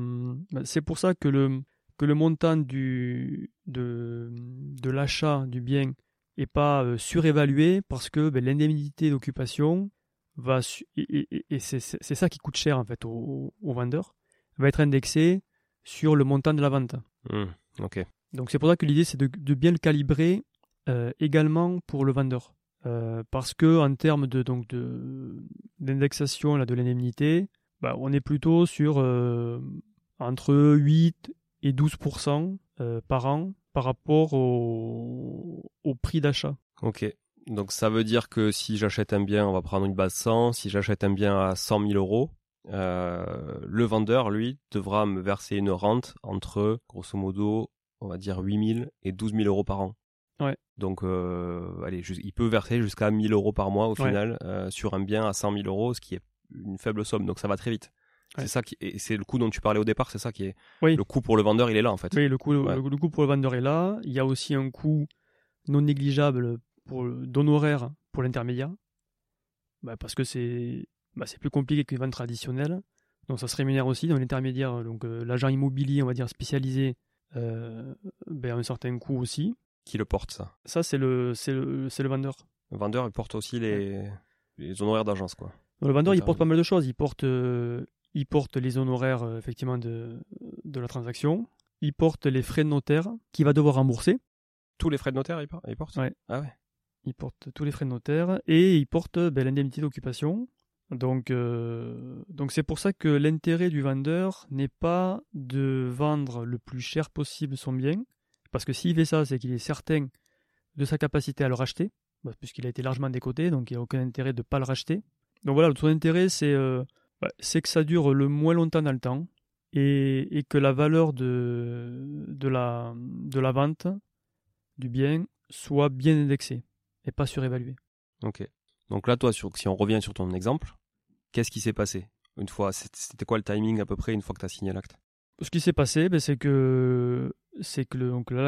bah, c'est pour ça que le, que le montant du, de, de l'achat du bien n'est pas euh, surévalué parce que ben, l'indemnité d'occupation va et, et, c'est ça qui coûte cher en fait au, au vendeur va être indexé sur le montant de la vente. Ok. Donc c'est pour ça que l'idée c'est de, de bien le calibrer euh, également pour le vendeur. Euh, parce que en termes de donc de d'indexation là de l'indemnité, bah, on est plutôt sur euh, entre 8 et 12% euh, par an par rapport au, au prix d'achat. Ok. Donc ça veut dire que si j'achète un bien, on va prendre une base 100. Si j'achète un bien à 100 000 euros, euh, le vendeur, lui, devra me verser une rente entre, grosso modo, on va dire 8 000 et 12 000 euros par an. Ouais. Donc, euh, allez, il peut verser jusqu'à 1000 euros par mois au Ouais. final euh, sur un bien à 100 000 euros, ce qui est une faible somme. Donc ça va très vite. Ouais. C'est ça qui, c'est le coût dont tu parlais au départ. C'est ça qui est Oui. le coût pour le vendeur. Il est là en fait. Oui, le coût, Ouais. le, le coût pour le vendeur est là. Il y a aussi un coût non négligeable pour d'honoraires pour l'intermédiaire. Bah, parce que c'est bah, c'est plus compliqué qu'une vente traditionnelle. Donc ça se rémunère aussi dans l'intermédiaire. Donc euh, l'agent immobilier, on va dire spécialisé, euh, ben, a un certain coût aussi. Qui le porte ça Ça, c'est le, c'est le, c'est le vendeur. Le vendeur, il porte aussi les, les honoraires d'agence quoi. Donc, le vendeur, il porte pas mal de choses. Il porte, euh, il porte les honoraires euh, effectivement de, de la transaction. Il porte les frais de notaire qu'il va devoir rembourser. Tous les frais de notaire, il por- il porte Ouais. Ah ouais. il porte tous les frais de notaire et il porte ben, l'indemnité d'occupation. Donc, euh, donc c'est pour ça que l'intérêt du vendeur n'est pas de vendre le plus cher possible son bien, parce que s'il fait ça, c'est qu'il est certain de sa capacité à le racheter, bah, puisqu'il a été largement décoté, donc il n'y a aucun intérêt de ne pas le racheter. Donc voilà, son intérêt, c'est euh, c'est que ça dure le moins longtemps dans le temps et, et que la valeur de, de, la, de la vente du bien soit bien indexée et pas surévaluée. Ok. Donc là, toi, sur, si on revient sur ton exemple, qu'est-ce qui s'est passé une fois C'était quoi le timing à peu près une fois que tu as signé l'acte? Ce qui s'est passé, ben, c'est que c'est que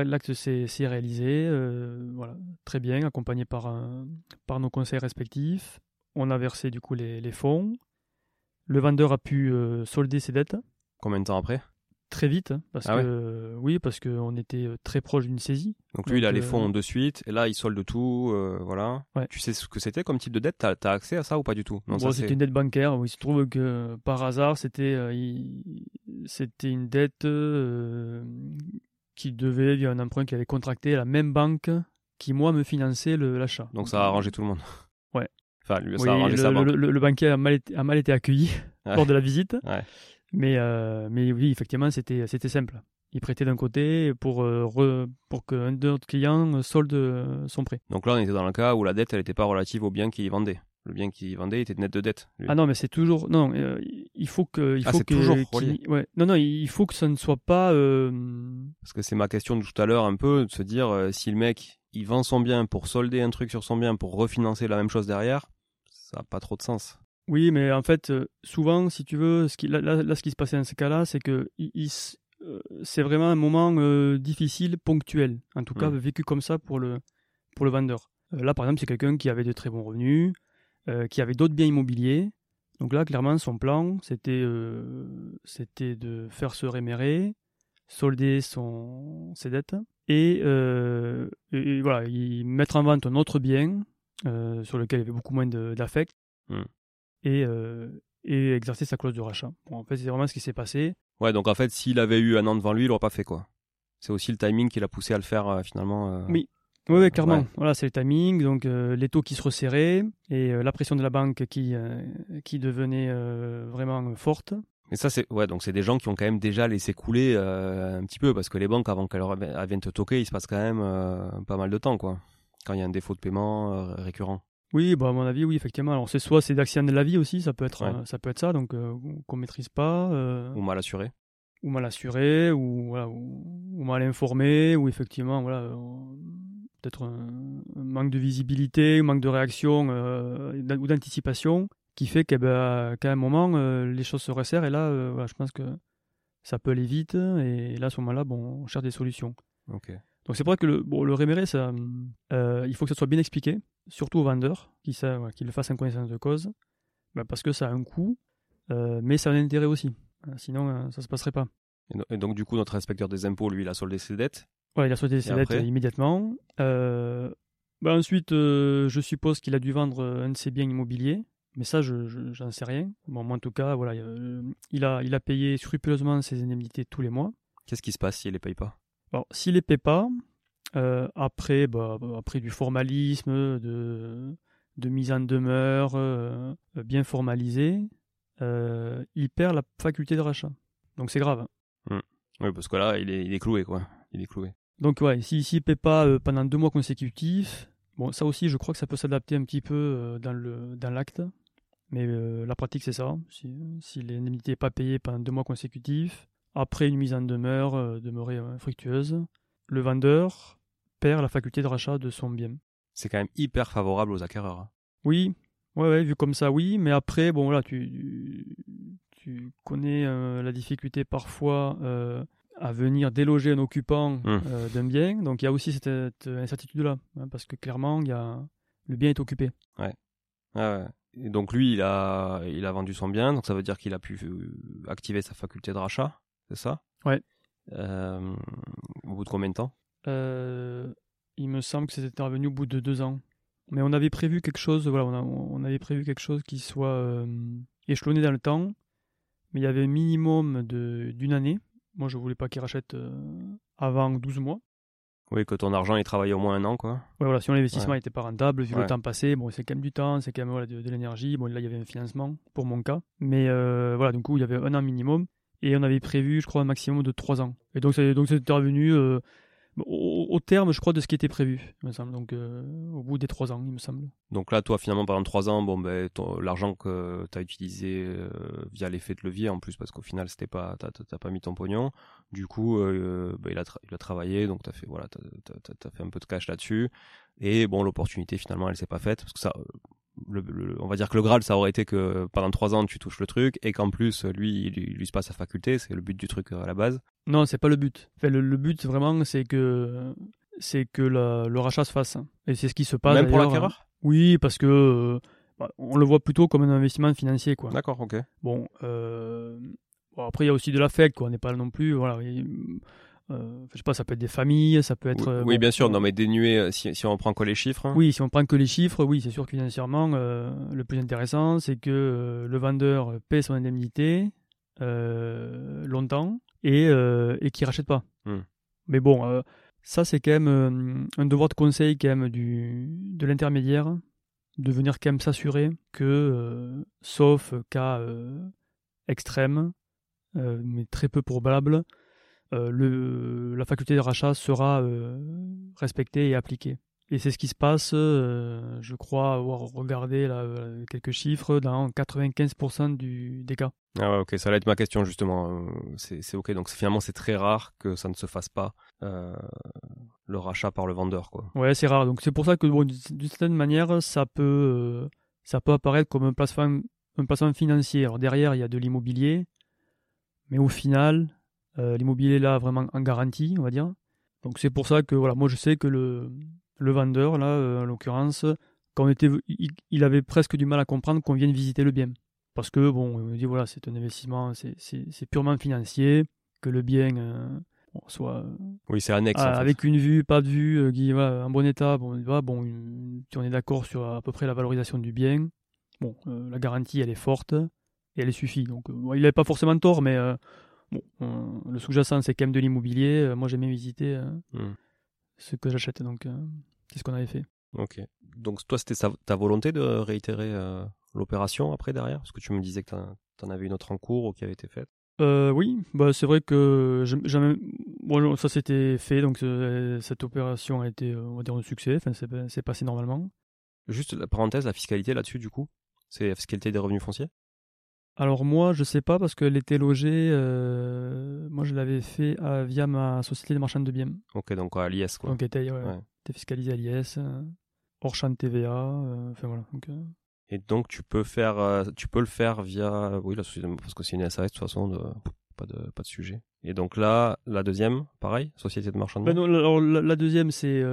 l'acte s'est s'est réalisé, euh, voilà, très bien, accompagné par un- par nos conseils respectifs. On a versé du coup les, les fonds. Le vendeur a pu euh, solder ses dettes Combien de temps après? Très vite, hein, parce Ah ouais? que oui, parce qu'on était euh, très proche d'une saisie. Donc lui, il a les euh, fonds de suite, et là, il solde tout, voilà. Ouais. Tu sais ce que c'était comme type de dette? T'as as accès à ça ou pas du tout? Non, Bon, c'était c'est- une dette bancaire. où il se trouve que par hasard, c'était il- c'était une dette qui devait via un emprunt qu'il avait contracté à la même banque qui moi me finançait l'achat. Donc ça a arrangé tout le monde. Ouais. Enfin, lui, ça Oui, a arrangé le, sa le- banque. le- le banquier a mal été, a mal été accueilli Ouais. lors de la visite. Ouais. Mais, euh, mais oui, effectivement, c'était c'était simple. Il prêtait d'un côté pour, euh, re- pour qu'un de notre client solde euh, son prêt. Donc là, on était dans le cas où la dette, elle n'était pas relative au bien qu'il vendait. Le bien qu'il vendait était net de dette. lui. Ah non, mais c'est toujours. Non, euh, il faut que. Il Ah, faut que, toujours qu'il- relié. ouais. Non, non, il faut que ça ne soit pas. Parce que c'est ma question de tout à l'heure un peu, de se dire si le mec, il vend son bien pour solder un truc sur son bien, pour refinancer la même chose derrière, ça n'a pas trop de sens. Oui, mais en fait, euh, souvent, si tu veux, ce qui, là, ce qui se passait dans ces cas-là, c'est que euh, c'est vraiment un moment euh, difficile, ponctuel. En tout cas, Mm. vécu comme ça pour le, pour le vendeur. Là, par exemple, c'est quelqu'un qui avait de très bons revenus, euh, qui avait d'autres biens immobiliers. Donc là, clairement, son plan, c'était euh, c'était de faire se rémérer, solder son, ses dettes et, et voilà, y mettre en vente un autre bien euh, sur lequel il y avait beaucoup moins d'affect Mm. et, euh, et exercer sa clause de rachat. Bon, en fait, c'est vraiment ce qui s'est passé. Ouais, donc en fait, s'il avait eu un an devant lui, il l'aurait pas fait quoi. C'est aussi le timing qui l'a poussé à le faire euh, finalement. Oui. Oui, oui, clairement. Ouais. Voilà, c'est le timing, donc euh, les taux qui se resserraient et euh, la pression de la banque qui, euh, qui devenait vraiment forte. Et ça, c'est ouais, donc c'est des gens qui ont quand même déjà laissé couler un petit peu parce que les banques, avant qu'elles viennent te toquer, il se passe quand même pas mal de temps quoi. Quand il y a un défaut de paiement euh, récurrent. Oui, bah, à mon avis, oui, effectivement. Alors, c'est soit c'est d'accident de la vie aussi, ça peut être, Ouais. euh, ça, peut être ça, donc euh, qu'on maîtrise pas. euh, Ou mal assuré. ou mal assuré, ou, voilà, ou, ou mal informé, ou effectivement, voilà, euh, peut-être un, un manque de visibilité, un manque de réaction ou d'anticipation, qui fait qu'à ben, qu'à un moment, les choses se resserrent, et là, voilà, je pense que ça peut aller vite, et là, à ce moment-là, bon, on cherche des solutions. Ok. Donc c'est pour ça que le, bon, le réméré, ça, euh, il faut que ça soit bien expliqué, surtout aux vendeurs, qui, ça, voilà, qu'ils le fassent en connaissance de cause, ben, parce que ça a un coût, euh, mais ça a un intérêt aussi. Euh, Sinon, euh, ça se passerait pas. Et, donc du coup, notre inspecteur des impôts, lui, il a soldé ses dettes. Ouais, il a sauté ses Et dettes immédiatement. Bah ensuite, je suppose qu'il a dû vendre un de ses biens immobiliers. Mais ça, je j'en sais rien. Bon, moi, en tout cas, voilà, il, a, il a payé scrupuleusement ses indemnités tous les mois. Qu'est-ce qui se passe s'il les paye pas? Alors, s'il les paye pas, euh, après, bah, après du formalisme, de, de mise en demeure euh, bien formalisée, il perd la faculté de rachat. Donc c'est grave. Hmm. Oui, parce que là, il est, il est cloué, quoi. Il est cloué. Donc ouais, s'il si, ne paye pas pendant deux mois consécutifs, bon, ça aussi, je crois que ça peut s'adapter un petit peu dans le dans l'acte. Mais euh, la pratique, c'est ça. Si, si l'indemnité n'est pas payée pendant deux mois consécutifs, après une mise en demeure euh, demeurée infructueuse, le vendeur perd la faculté de rachat de son bien. C'est quand même hyper favorable aux acquéreurs. Hein. Oui, ouais, ouais, vu comme ça, oui. Mais après, bon, voilà, tu, tu connais euh, la difficulté parfois à venir déloger un occupant mmh. d'un bien. Donc il y a aussi cette, incertitude-là, hein, parce que clairement, y a, le bien est occupé. Ouais. ouais donc lui, il a, il a vendu son bien, donc ça veut dire qu'il a pu euh, activer sa faculté de rachat, c'est ça? Ouais. Euh, au bout de combien de temps? Euh, Il me semble que c'était intervenu au bout de deux ans. Mais on avait prévu quelque chose, voilà, on, avait prévu quelque chose qui soit échelonné dans le temps, mais il y avait un minimum d'une année. Moi, je voulais pas qu'il rachète avant 12 mois. Oui, que ton argent il travaille au moins un an, quoi. Ouais, voilà, si l'investissement n'était pas rentable, vu le temps passé, bon, c'est quand même du temps, c'est quand même de, l'énergie. Bon, là, il y avait un financement pour mon cas. Mais euh, voilà, du coup, il y avait un an minimum. Et on avait prévu, je crois, un maximum de trois ans. Et donc, donc intervenu euh, au, terme, je crois, de ce qui était prévu, me semble. Donc, euh, au bout des trois ans, il me semble. Donc là, toi, finalement, pendant trois ans, bon, ben, l'argent que tu as utilisé euh, via l'effet de levier, en plus, parce qu'au final, c'était pas, t'as pas mis ton pognon. Du coup, ben, il, a il travaillé, donc t'as fait, voilà, t'as as, fait un peu de cash là-dessus. Et bon, l'opportunité, finalement, elle s'est pas faite, parce que ça, on va dire que le Graal, ça aurait été que pendant trois ans tu touches le truc et qu'en plus lui, il, lui se passe sa faculté, c'est le but du truc à la base. Non, c'est pas le but. le, but vraiment, c'est que c'est que le rachat se fasse et c'est ce qui se passe. Même pour l'acquéreur. Oui, parce que bah, on le voit plutôt comme un investissement financier, quoi. D'accord, ok. Bon, euh, après il y a aussi de l'affect, quoi. On n'est pas là non plus, voilà. Euh, je sais pas, ça peut être des familles, ça peut être. Oui, euh, bien sûr, non, mais dénué, euh, si, si on prend que les chiffres. Hein. Oui, si on prend que les chiffres, oui, c'est sûr que financièrement, le plus intéressant, c'est que le vendeur paie son indemnité longtemps et, et qu'il rachète pas. Hmm. Mais bon, ça, c'est quand même un devoir de conseil quand même du, de l'intermédiaire, de venir quand même s'assurer que, sauf cas extrême, mais très peu probable, euh, le, la faculté de rachat sera euh, respectée et appliquée. Et c'est ce qui se passe, euh, je crois avoir regardé là, quelques chiffres, dans 95% du, des cas. Ah ouais, ok, ça allait être ma question justement. C'est ok, donc finalement c'est très rare que ça ne se fasse pas, le rachat par le vendeur. Quoi. Ouais, c'est rare. Donc c'est pour ça que d'une certaine manière, ça peut, ça peut apparaître comme un placement, un placement financier. Alors derrière, il y a de l'immobilier, mais au final, euh, l'immobilier là vraiment en garantie, on va dire. Donc c'est pour ça que voilà, moi je sais que le, le vendeur là, euh, en l'occurrence, quand on était, il, avait presque du mal à comprendre qu'on vienne visiter le bien, parce que bon, on me dit voilà, c'est un investissement, c'est purement financier, que le bien euh, soit oui c'est annexe avec une vue, pas de vue, qui en bon état, bon, bon, on est d'accord sur à peu près la valorisation du bien. Bon, la garantie elle est forte et elle suffit. Donc il n'avait pas forcément tort, mais Bon, le sous-jacent, c'est quand même de l'immobilier. Euh, moi, j'aime bien visiter euh, hmm. ce que j'achète. Donc, euh, c'est ce qu'on avait fait. Ok. Donc, toi, c'était ta volonté de réitérer l'opération après, derrière? Parce que tu me disais que tu en avais une autre en cours ou qui avait été faite oui, bah c'est vrai que jamais, bon, ça s'était fait, donc cette opération a été, on va dire, un succès. Enfin, c'est passé normalement. Juste la parenthèse, la fiscalité là-dessus, du coup, c'est la fiscalité des revenus fonciers? Alors moi, je sais pas parce qu'elle était logée. Euh, moi, je l'avais fait via ma société de marchand de biens. Ok, donc à l'IS quoi. Donc était, ouais, fiscalisé à l'IS, euh, hors champ de TVA. Euh, enfin voilà. Et donc tu peux faire, tu peux le faire via, oui, la société, parce que c'est une SAS de toute façon, de, pas de pas de sujet. Et donc là, la deuxième, pareil, société de marchand de ben biens. alors la, deuxième c'est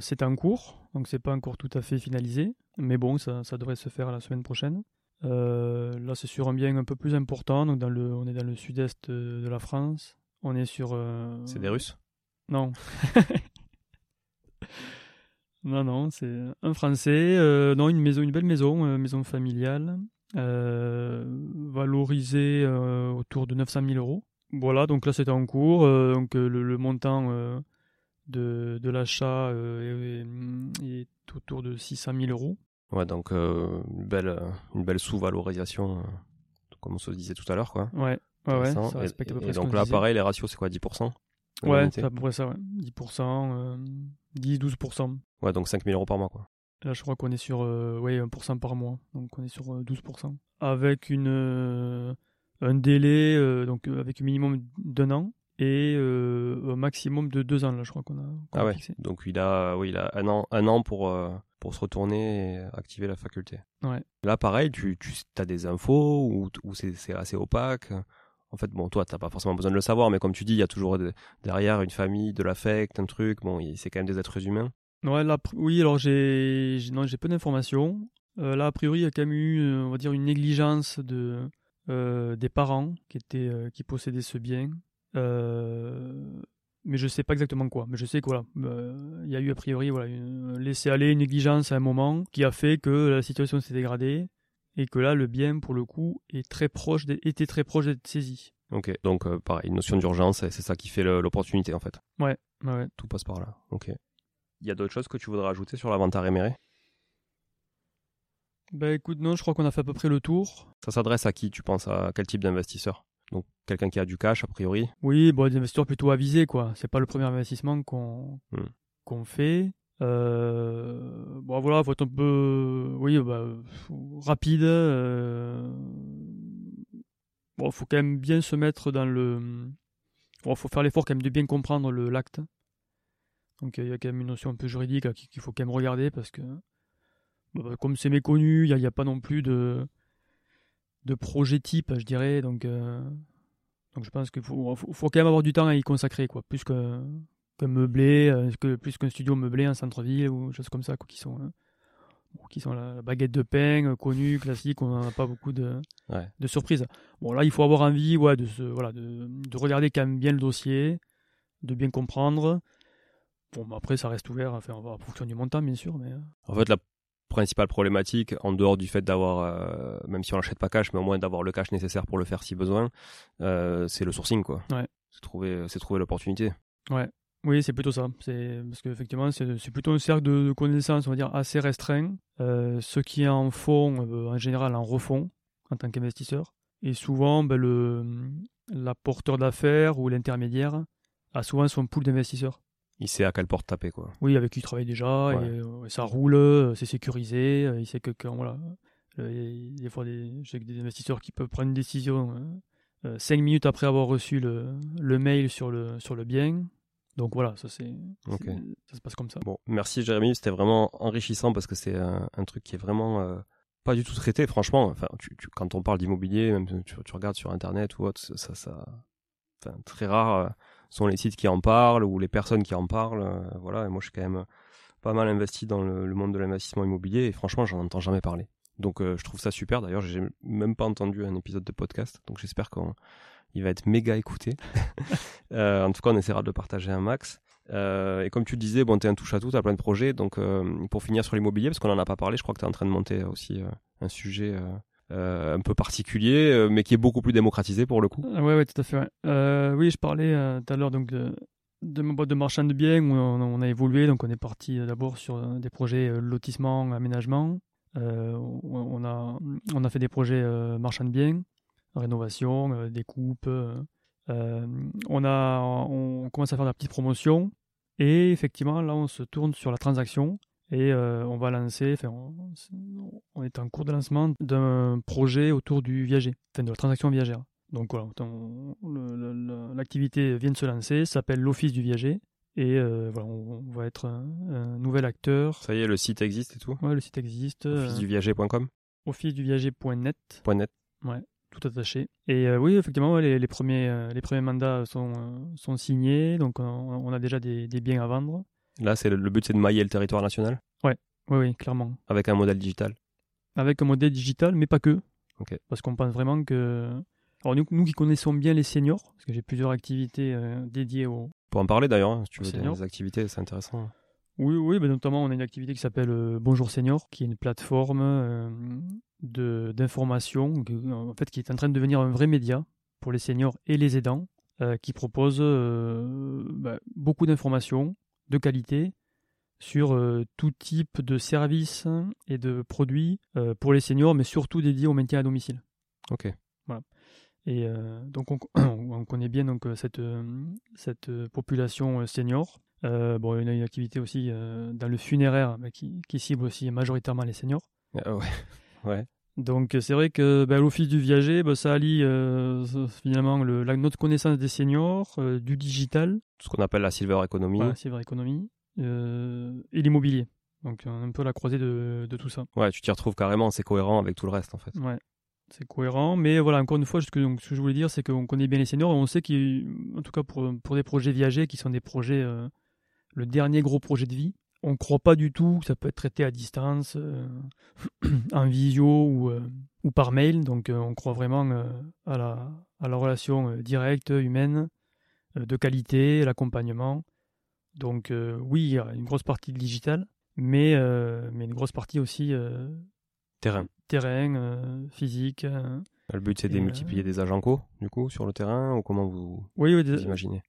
c'est en cours, donc c'est pas encore tout à fait finalisé, mais bon, ça, ça devrait se faire la semaine prochaine. Euh, là, c'est sur un bien un peu plus important. Donc, dans le, on est dans le sud-est de la France. On est sur. Euh, c'est des Russes? Non. Non, non, c'est un Français. euh, non, une maison, une belle maison, euh, maison familiale, euh, valorisée euh, autour de 900 000 euros. Voilà, donc là c'était en cours. euh, donc euh, le, le montant euh, de, de l'achat euh, est, est autour de 600 000 euros. Ouais, donc euh, une belle, euh, une belle sous-valorisation, euh, comme on se disait tout à l'heure, quoi. Ouais, ouais, ça Et- respecte à peu et, près ce donc là, disait. pareil, les ratios, c'est quoi 10% de Ouais, c'est à peu près ça, ouais. 10%, euh, 10-12%. Ouais, donc 5000 euros par mois, quoi. Là, je crois qu'on est sur ouais, 1% par mois, donc on est sur euh, 12%. Avec une, un délai, donc avec un minimum d'un an et euh, un maximum de deux ans, là, je crois qu'on a, Ah a ouais, fixé. donc il a, oui, il a un an, un an pour, euh, pour se retourner et activer la faculté. Ouais. Là, pareil, tu, tu as des infos ou, ou c'est assez opaque En fait, bon, toi, t'as pas forcément besoin de le savoir, mais comme tu dis, il y a toujours de- derrière une famille, de l'affect, un truc. Bon, c'est quand même des êtres humains. Ouais, là, oui, alors j'ai peu d'informations. Euh, là, a priori, il y a quand même eu, euh, on va dire, une négligence de, euh, des parents qui, étaient, euh, qui possédaient ce bien. Mais je sais pas exactement quoi. Mais je sais que voilà, euh, y a eu a priori voilà, une, laisser aller une négligence à un moment qui a fait que la situation s'est dégradée et que là, le bien, pour le coup, est très proche était très proche d'être saisi. Ok, donc euh, pareil, une notion d'urgence, c'est ça qui fait l'opportunité en fait. Ouais, ouais. Tout passe par là. Ok. Il y a d'autres choses que tu voudrais ajouter sur la vente à réméré Bah écoute, non, je crois qu'on a fait à peu près le tour. Ça s'adresse à qui Tu penses? À quel type d'investisseur? Donc quelqu'un qui a du cash a priori. Oui, bon, des investisseurs plutôt avisés, quoi. C'est pas le premier investissement qu'on Hmm. qu'on fait. Euh, bon, voilà, faut être un peu, oui, bah, rapide. Euh... Bon, faut quand même bien se mettre dans le. Bon, faut faire l'effort quand même de bien comprendre le l'acte. Donc il y a quand même une notion un peu juridique là, qu'il faut quand même regarder parce que, bah, comme c'est méconnu, il n'y a pas non plus de de projet type, je dirais. Donc euh, donc je pense qu'il faut, faut, faut quand même avoir du temps à y consacrer, quoi. Plus que, qu'un meublé, euh, que, plus qu'un studio meublé en centre-ville ou choses comme ça, quoi, qui sont, euh, qui sont la, baguette de pain, connue, classique, on n'en a pas beaucoup de, Ouais. de surprises. Bon, là, il faut avoir envie, ouais, de, se, voilà, de, de regarder quand même bien le dossier, de bien comprendre. Bon, bah, après, ça reste ouvert, enfin, on va en fonction du montant, bien sûr, mais. En fait, la principale problématique, en dehors du fait d'avoir, euh, même si on l'achète pas cash, mais au moins d'avoir le cash nécessaire pour le faire si besoin, euh, c'est le sourcing, quoi. Ouais. C'est trouver, c'est trouver l'opportunité. Oui, c'est plutôt ça. C'est parce qu'effectivement, c'est c'est plutôt un cercle de, de connaissances, on va dire, assez restreint. Euh, ceux qui en font, euh, en général, en refont en tant qu'investisseur. Et souvent, ben, le l'apporteur d'affaires ou l'intermédiaire a souvent son pool d'investisseurs. Il sait à quelle porte taper, quoi. Oui, avec qui il travaille déjà, Ouais. et, euh, ça roule, euh, c'est sécurisé. euh, Il sait que quand, voilà, il y a des fois des, des investisseurs qui peuvent prendre une décision euh, euh, cinq minutes après avoir reçu le, le mail sur le, sur le bien. Donc voilà, ça c'est, ça se passe comme ça. Bon, merci Jérémy, c'était vraiment enrichissant parce que c'est un, un truc qui est vraiment euh, pas du tout traité, franchement. Enfin, tu, tu- quand on parle d'immobilier, même tu, tu regardes sur internet ou autre, ça, ça, enfin, très rare euh, sont les sites qui en parlent ou les personnes qui en parlent. euh, voilà, et moi je suis quand même pas mal investi dans le, le monde de l'investissement immobilier et franchement, j'en entends jamais parler. Donc euh, je trouve ça super. D'ailleurs, j'ai même pas entendu un épisode de podcast, donc j'espère qu'il va être méga écouté. Euh, en tout cas, on essaiera de le partager un max. Euh, et comme tu le disais, bon, tu es un touche à tout, tu as plein de projets. Donc, pour finir sur l'immobilier, parce qu'on n'en a pas parlé, je crois que tu es en train de monter aussi un sujet un peu particulier, euh, mais qui est beaucoup plus démocratisé pour le coup. Ah Ouais, ouais, tout à fait. Euh, oui, je parlais euh, tout à l'heure donc de, ma boîte de marchand de biens où on, a évolué. Donc, on est parti euh, d'abord sur euh, des projets euh, lotissement, aménagement. Euh, on, a, fait des projets euh, marchand de biens, rénovation, euh, découpe. euh, euh, on, a, on commence à faire de la petite promotion. Et effectivement, là, on se tourne sur la transaction. Et euh, on va lancer, enfin, on, on est en cours de lancement d'un projet autour du viager, enfin de la transaction viagère. Donc voilà, l'activité vient de se lancer, s'appelle l'Office du viager. Et euh, voilà, on, on va être un, un nouvel acteur. Ça y est, le site existe et tout? Ouais, le site existe. Officeduviager.com officeduviager.net, .net. tout attaché. Et euh, oui, effectivement, ouais, les, les premiers, les premiers mandats sont, sont signés, donc on, on a déjà des, des biens à vendre. Là, c'est le, le but, c'est de mailler le territoire national? Oui, oui, clairement. avec un modèle digital. avec un modèle digital, mais pas que. Ok. Parce qu'on pense vraiment que. Alors, nous, nous qui connaissons bien les seniors, parce que j'ai plusieurs activités euh, dédiées aux. Pour en parler d'ailleurs, hein, si tu veux, des, activités, c'est intéressant. Oui, oui, ben notamment on a une activité qui s'appelle euh, Bonjour Senior, qui est une plateforme euh, de d'information, en fait, qui est en train de devenir un vrai média pour les seniors et les aidants, euh, qui propose ben, beaucoup d'informations de qualité sur tout type de services et de produits pour les seniors, mais surtout dédiés au maintien à domicile. Ok. Voilà. Et donc on, on, connaît bien donc cette cette population senior euh, bon, il y a une activité aussi euh, dans le funéraire qui, cible aussi majoritairement les seniors. Ah ouais. ouais. Donc c'est vrai que ben, l'office du viager, ben, ça allie euh, finalement le, la, notre connaissance des seniors, du digital. Ce qu'on appelle la silver economy. la silver economy. et l'immobilier. Donc un peu la croisée de, de, tout ça. Ouais, tu t'y retrouves carrément, c'est cohérent avec tout le reste en fait. Ouais c'est cohérent. Mais voilà, encore une fois, ce que, donc, ce que je voulais dire, c'est qu'on connaît bien les seniors et on sait qu'en tout cas pour, pour des projets viagers qui sont des projets le dernier gros projet de vie. On ne croit pas du tout que ça peut être traité à distance, euh, en visio ou, euh, ou, par mail. Donc euh, on croit vraiment à, la, à la relation directe, humaine, de qualité, l'accompagnement. Donc oui, il y a une grosse partie de digital, mais, mais une grosse partie aussi terrain, terrain physique. le but c'est de multiplier des agents co, du coup, sur le terrain, ou comment vous, oui, oui, vous imaginez?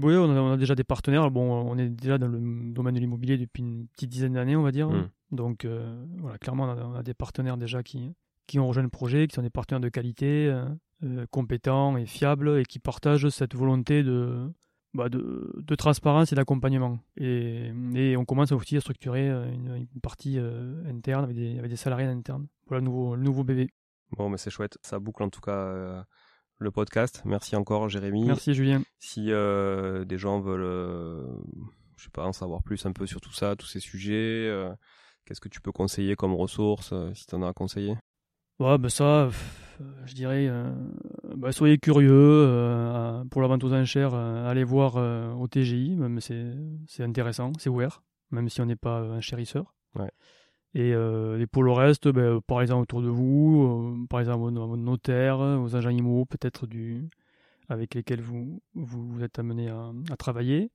Oui, on a, déjà des partenaires. Bon, on est déjà dans le domaine de l'immobilier depuis une petite dizaine d'années, on va dire. Hmm. Donc, euh, voilà, clairement, on a, des partenaires déjà qui, qui ont rejoint le projet, qui sont des partenaires de qualité, euh, euh, compétents et fiables, et qui partagent cette volonté de, bah, de, de, transparence et d'accompagnement. Et, et, on commence aussi à structurer une, partie interne avec des, avec des salariés internes pour le nouveau, le nouveau bébé. Bon, mais c'est chouette. Ça boucle en tout cas le podcast. Merci encore, Jérémy. Merci, Julien. Si euh, des gens veulent, euh, je sais pas, en savoir plus un peu sur tout ça, tous ces sujets, euh, qu'est-ce que tu peux conseiller comme ressources, si tu en as à conseiller? Ouais, bah ça, je dirais, bah, soyez curieux. pour la vente aux enchères, allez voir au TGI, même c'est intéressant, c'est ouvert, même si on n'est pas un chérisseur. Ouais. Et, euh, et, pour le reste, ben, parlez-en autour de vous, euh, parlez-en à vos, notaires, aux agents IMO peut-être du, avec lesquels vous, vous êtes amené à, à travailler.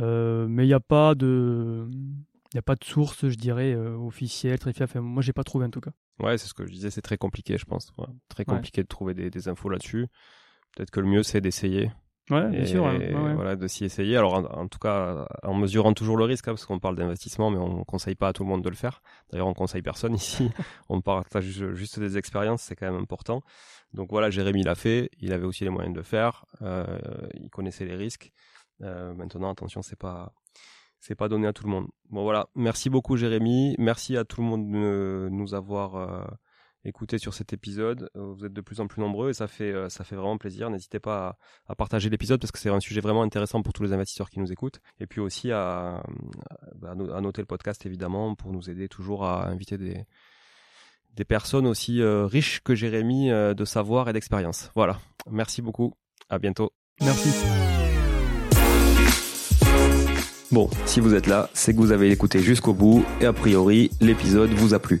Euh, mais il n'y a pas de... Il n'y a pas de source, je dirais, euh, officielle, très fiable. Enfin, moi, j'ai pas trouvé en tout cas. Ouais, c'est ce que je disais, c'est très compliqué, je pense. Très compliqué de trouver des, des infos là-dessus. Peut-être que le mieux, c'est d'essayer. Ouais, bien sûr. Voilà, de s'y essayer. Alors, en, tout cas, en mesurant toujours le risque, hein, parce qu'on parle d'investissement, mais on ne conseille pas à tout le monde de le faire. D'ailleurs, on conseille personne ici. on partage juste des expériences, c'est quand même important. Donc voilà, Jérémy l'a fait. Il avait aussi les moyens de le faire. Euh, il connaissait les risques. Euh, maintenant, attention, c'est pas c'est pas donné à tout le monde. Bon voilà, merci beaucoup Jérémy, merci à tout le monde de nous avoir euh, écouter sur cet épisode. Euh, vous êtes de plus en plus nombreux et ça fait, euh, ça fait vraiment plaisir. N'hésitez pas à, partager l'épisode parce que c'est un sujet vraiment intéressant pour tous les investisseurs qui nous écoutent. Et puis aussi à, à, noter le podcast évidemment pour nous aider toujours à inviter des, des personnes aussi euh, riches que Jérémy de savoir et d'expérience. Voilà. Merci beaucoup. À bientôt. Merci. Bon, si vous êtes là, c'est que vous avez écouté jusqu'au bout et a priori, l'épisode vous a plu.